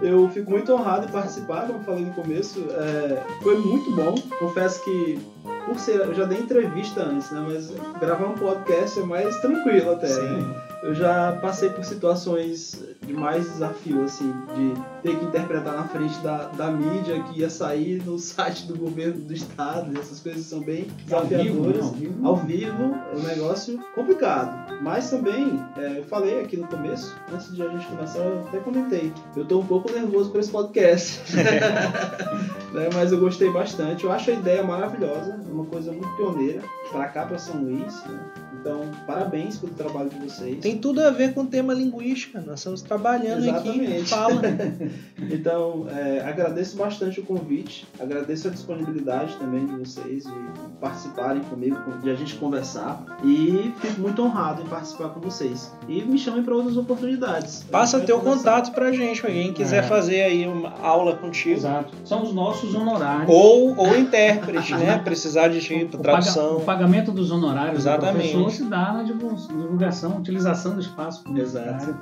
Eu fico muito honrado em participar, como eu falei no começo. É, foi muito bom. Confesso que, por ser. Eu já dei entrevista antes, né? Mas gravar um podcast é mais tranquilo até. Sim. Eu já passei por situações de mais desafio, assim, de ter que interpretar na frente da, da mídia que ia sair no [laughs] site do governo do estado. E essas coisas são bem vivo, né? desafiadoras. Ao vivo. Ao vivo é um negócio complicado. Mas também, é, eu falei aqui no começo, antes de a gente começar, eu até comentei. Eu tô um pouco nervoso por esse podcast. [laughs] [laughs] Né, Mas eu gostei bastante. Eu acho a ideia maravilhosa, é uma coisa muito pioneira. Pra cá, pra São Luís. né? Então, parabéns pelo trabalho de vocês. Tem tudo a ver com o tema linguística. Nós estamos trabalhando aqui. Exatamente. Fala. [laughs] Então, é, agradeço bastante o convite, agradeço a disponibilidade também de vocês de participarem comigo, de a gente conversar e fico muito honrado em participar com vocês. E me chamem para outras oportunidades. Passa teu contato pra gente, alguém quiser É. fazer aí uma aula contigo. Exato. São os nossos honorários. Ou, ou intérprete, né? Precisar de ti, O, paga- tradução. o pagamento dos honorários Exatamente. do professor se dá na divul- divulgação, utilização do espaço Exato.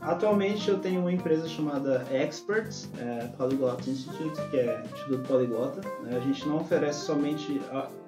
Atualmente eu tenho uma empresa chamada Experts, é, Polyglot Institute, que é Instituto Poliglota. né? A gente não oferece somente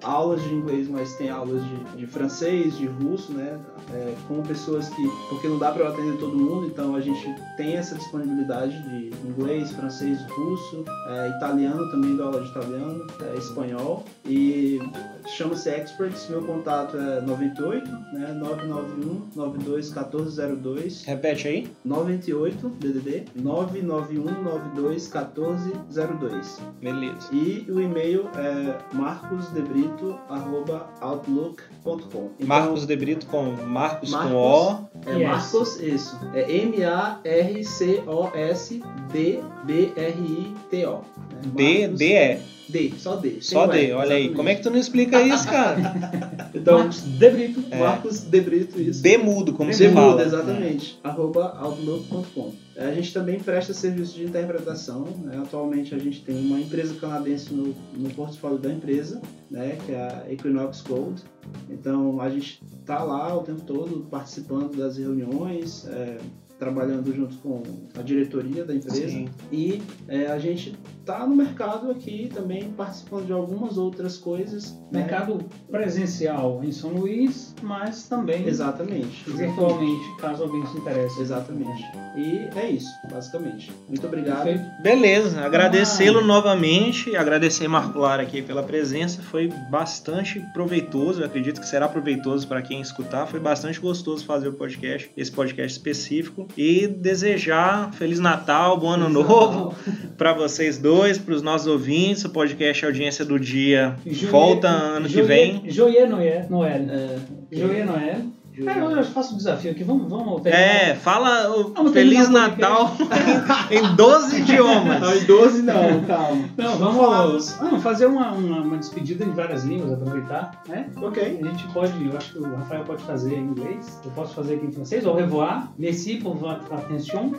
aulas de inglês, mas tem aulas de, de francês, de russo, né? É, com pessoas que. Porque não dá para eu atender todo mundo, então a gente tem essa disponibilidade de inglês, francês, russo, é, italiano também, dou aula de italiano, é, espanhol. E chama-se Experts. Meu contato é 98, né? 991 92 1402. Repete aí. 98 DDD 991 92 1402. Beleza. E o e-mail é marcosdebrito@outlook.com. Então, Marcos de Brito com Marcos, com Marcos. O. é Yes. Marcos, isso. É M A R C O S D B R I T O. D, D é. D, só D. Só D. Olha aí. Como é que tu não explica [laughs] isso, cara? Então, Marcos de Brito. É. Marcos De Brito, isso. D mudo, como se fala. exatamente. Arroba outlook.com. A gente também presta serviço de interpretação. né? Atualmente a gente tem uma empresa canadense no, no portfólio da empresa, né? que é a Equinox Gold. Então a gente está lá o tempo todo participando das reuniões, é, trabalhando junto com a diretoria da empresa. Sim. E é, a gente está no mercado aqui também participando de algumas outras coisas. né? Mercado presencial em São Luís, mas também Exatamente. virtualmente, caso alguém se interesse. Exatamente. E é isso, basicamente. Muito obrigado. Perfeito. Beleza, agradecê-lo Ah. novamente, agradecer Marco Lara aqui pela presença, foi bastante proveitoso, eu acredito que será proveitoso para quem escutar, foi bastante gostoso fazer o podcast, esse podcast específico, e desejar Feliz Natal, bom Ano Novo [laughs] para vocês dois, para os nossos ouvintes, o podcast Audiência do Dia Joie- volta ano que vem. Joie Noël. Noël. É, Joie Noël. É, eu faço um desafio aqui, vamos, vamos terminar. É, fala o Vamos Feliz Natal [laughs] em 12 idiomas. Não, em 12 não, calma. Não, Vamos vamos, falar. vamos fazer uma, uma, uma despedida em várias línguas, aproveitar, né? Ok. A gente pode, eu acho que o Rafael pode fazer em inglês, eu posso fazer aqui em francês, au revoir, merci pour votre attention.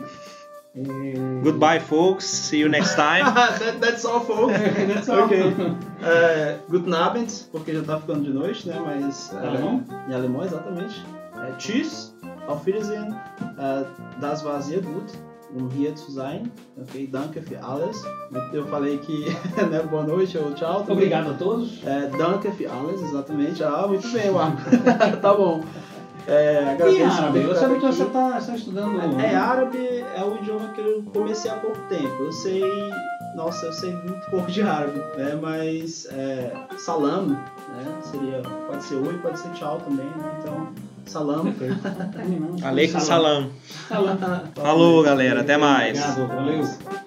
Goodbye, folks. See you next time. [laughs] That- that's all, folks. [laughs] That's all. ok. É, guten Abend, porque já tá ficando de noite, né? Mas. é, Alemão? Em alemão, exatamente. É, tschüss, auf Wiedersehen, é, das war sehr gut, um hier zu sein. Ok, danke für alles. Eu falei que, [laughs] né, boa noite ou tchau. também. Obrigado a todos. É, danke für alles, exatamente. Ah, muito bem, Marco. tá bom. É, E agradeço árabe, por você estar você aqui. está está estudando... É, árabe é o idioma que eu comecei há pouco tempo. Eu sei, nossa, eu sei muito pouco de árabe, né? Mas é, salam, né? Seria, pode ser oi, pode ser tchau também, né? Então, [laughs] salam. Perfeito. Aleikum salam. Salam. Falou, galera. Até mais. Obrigado, valeu.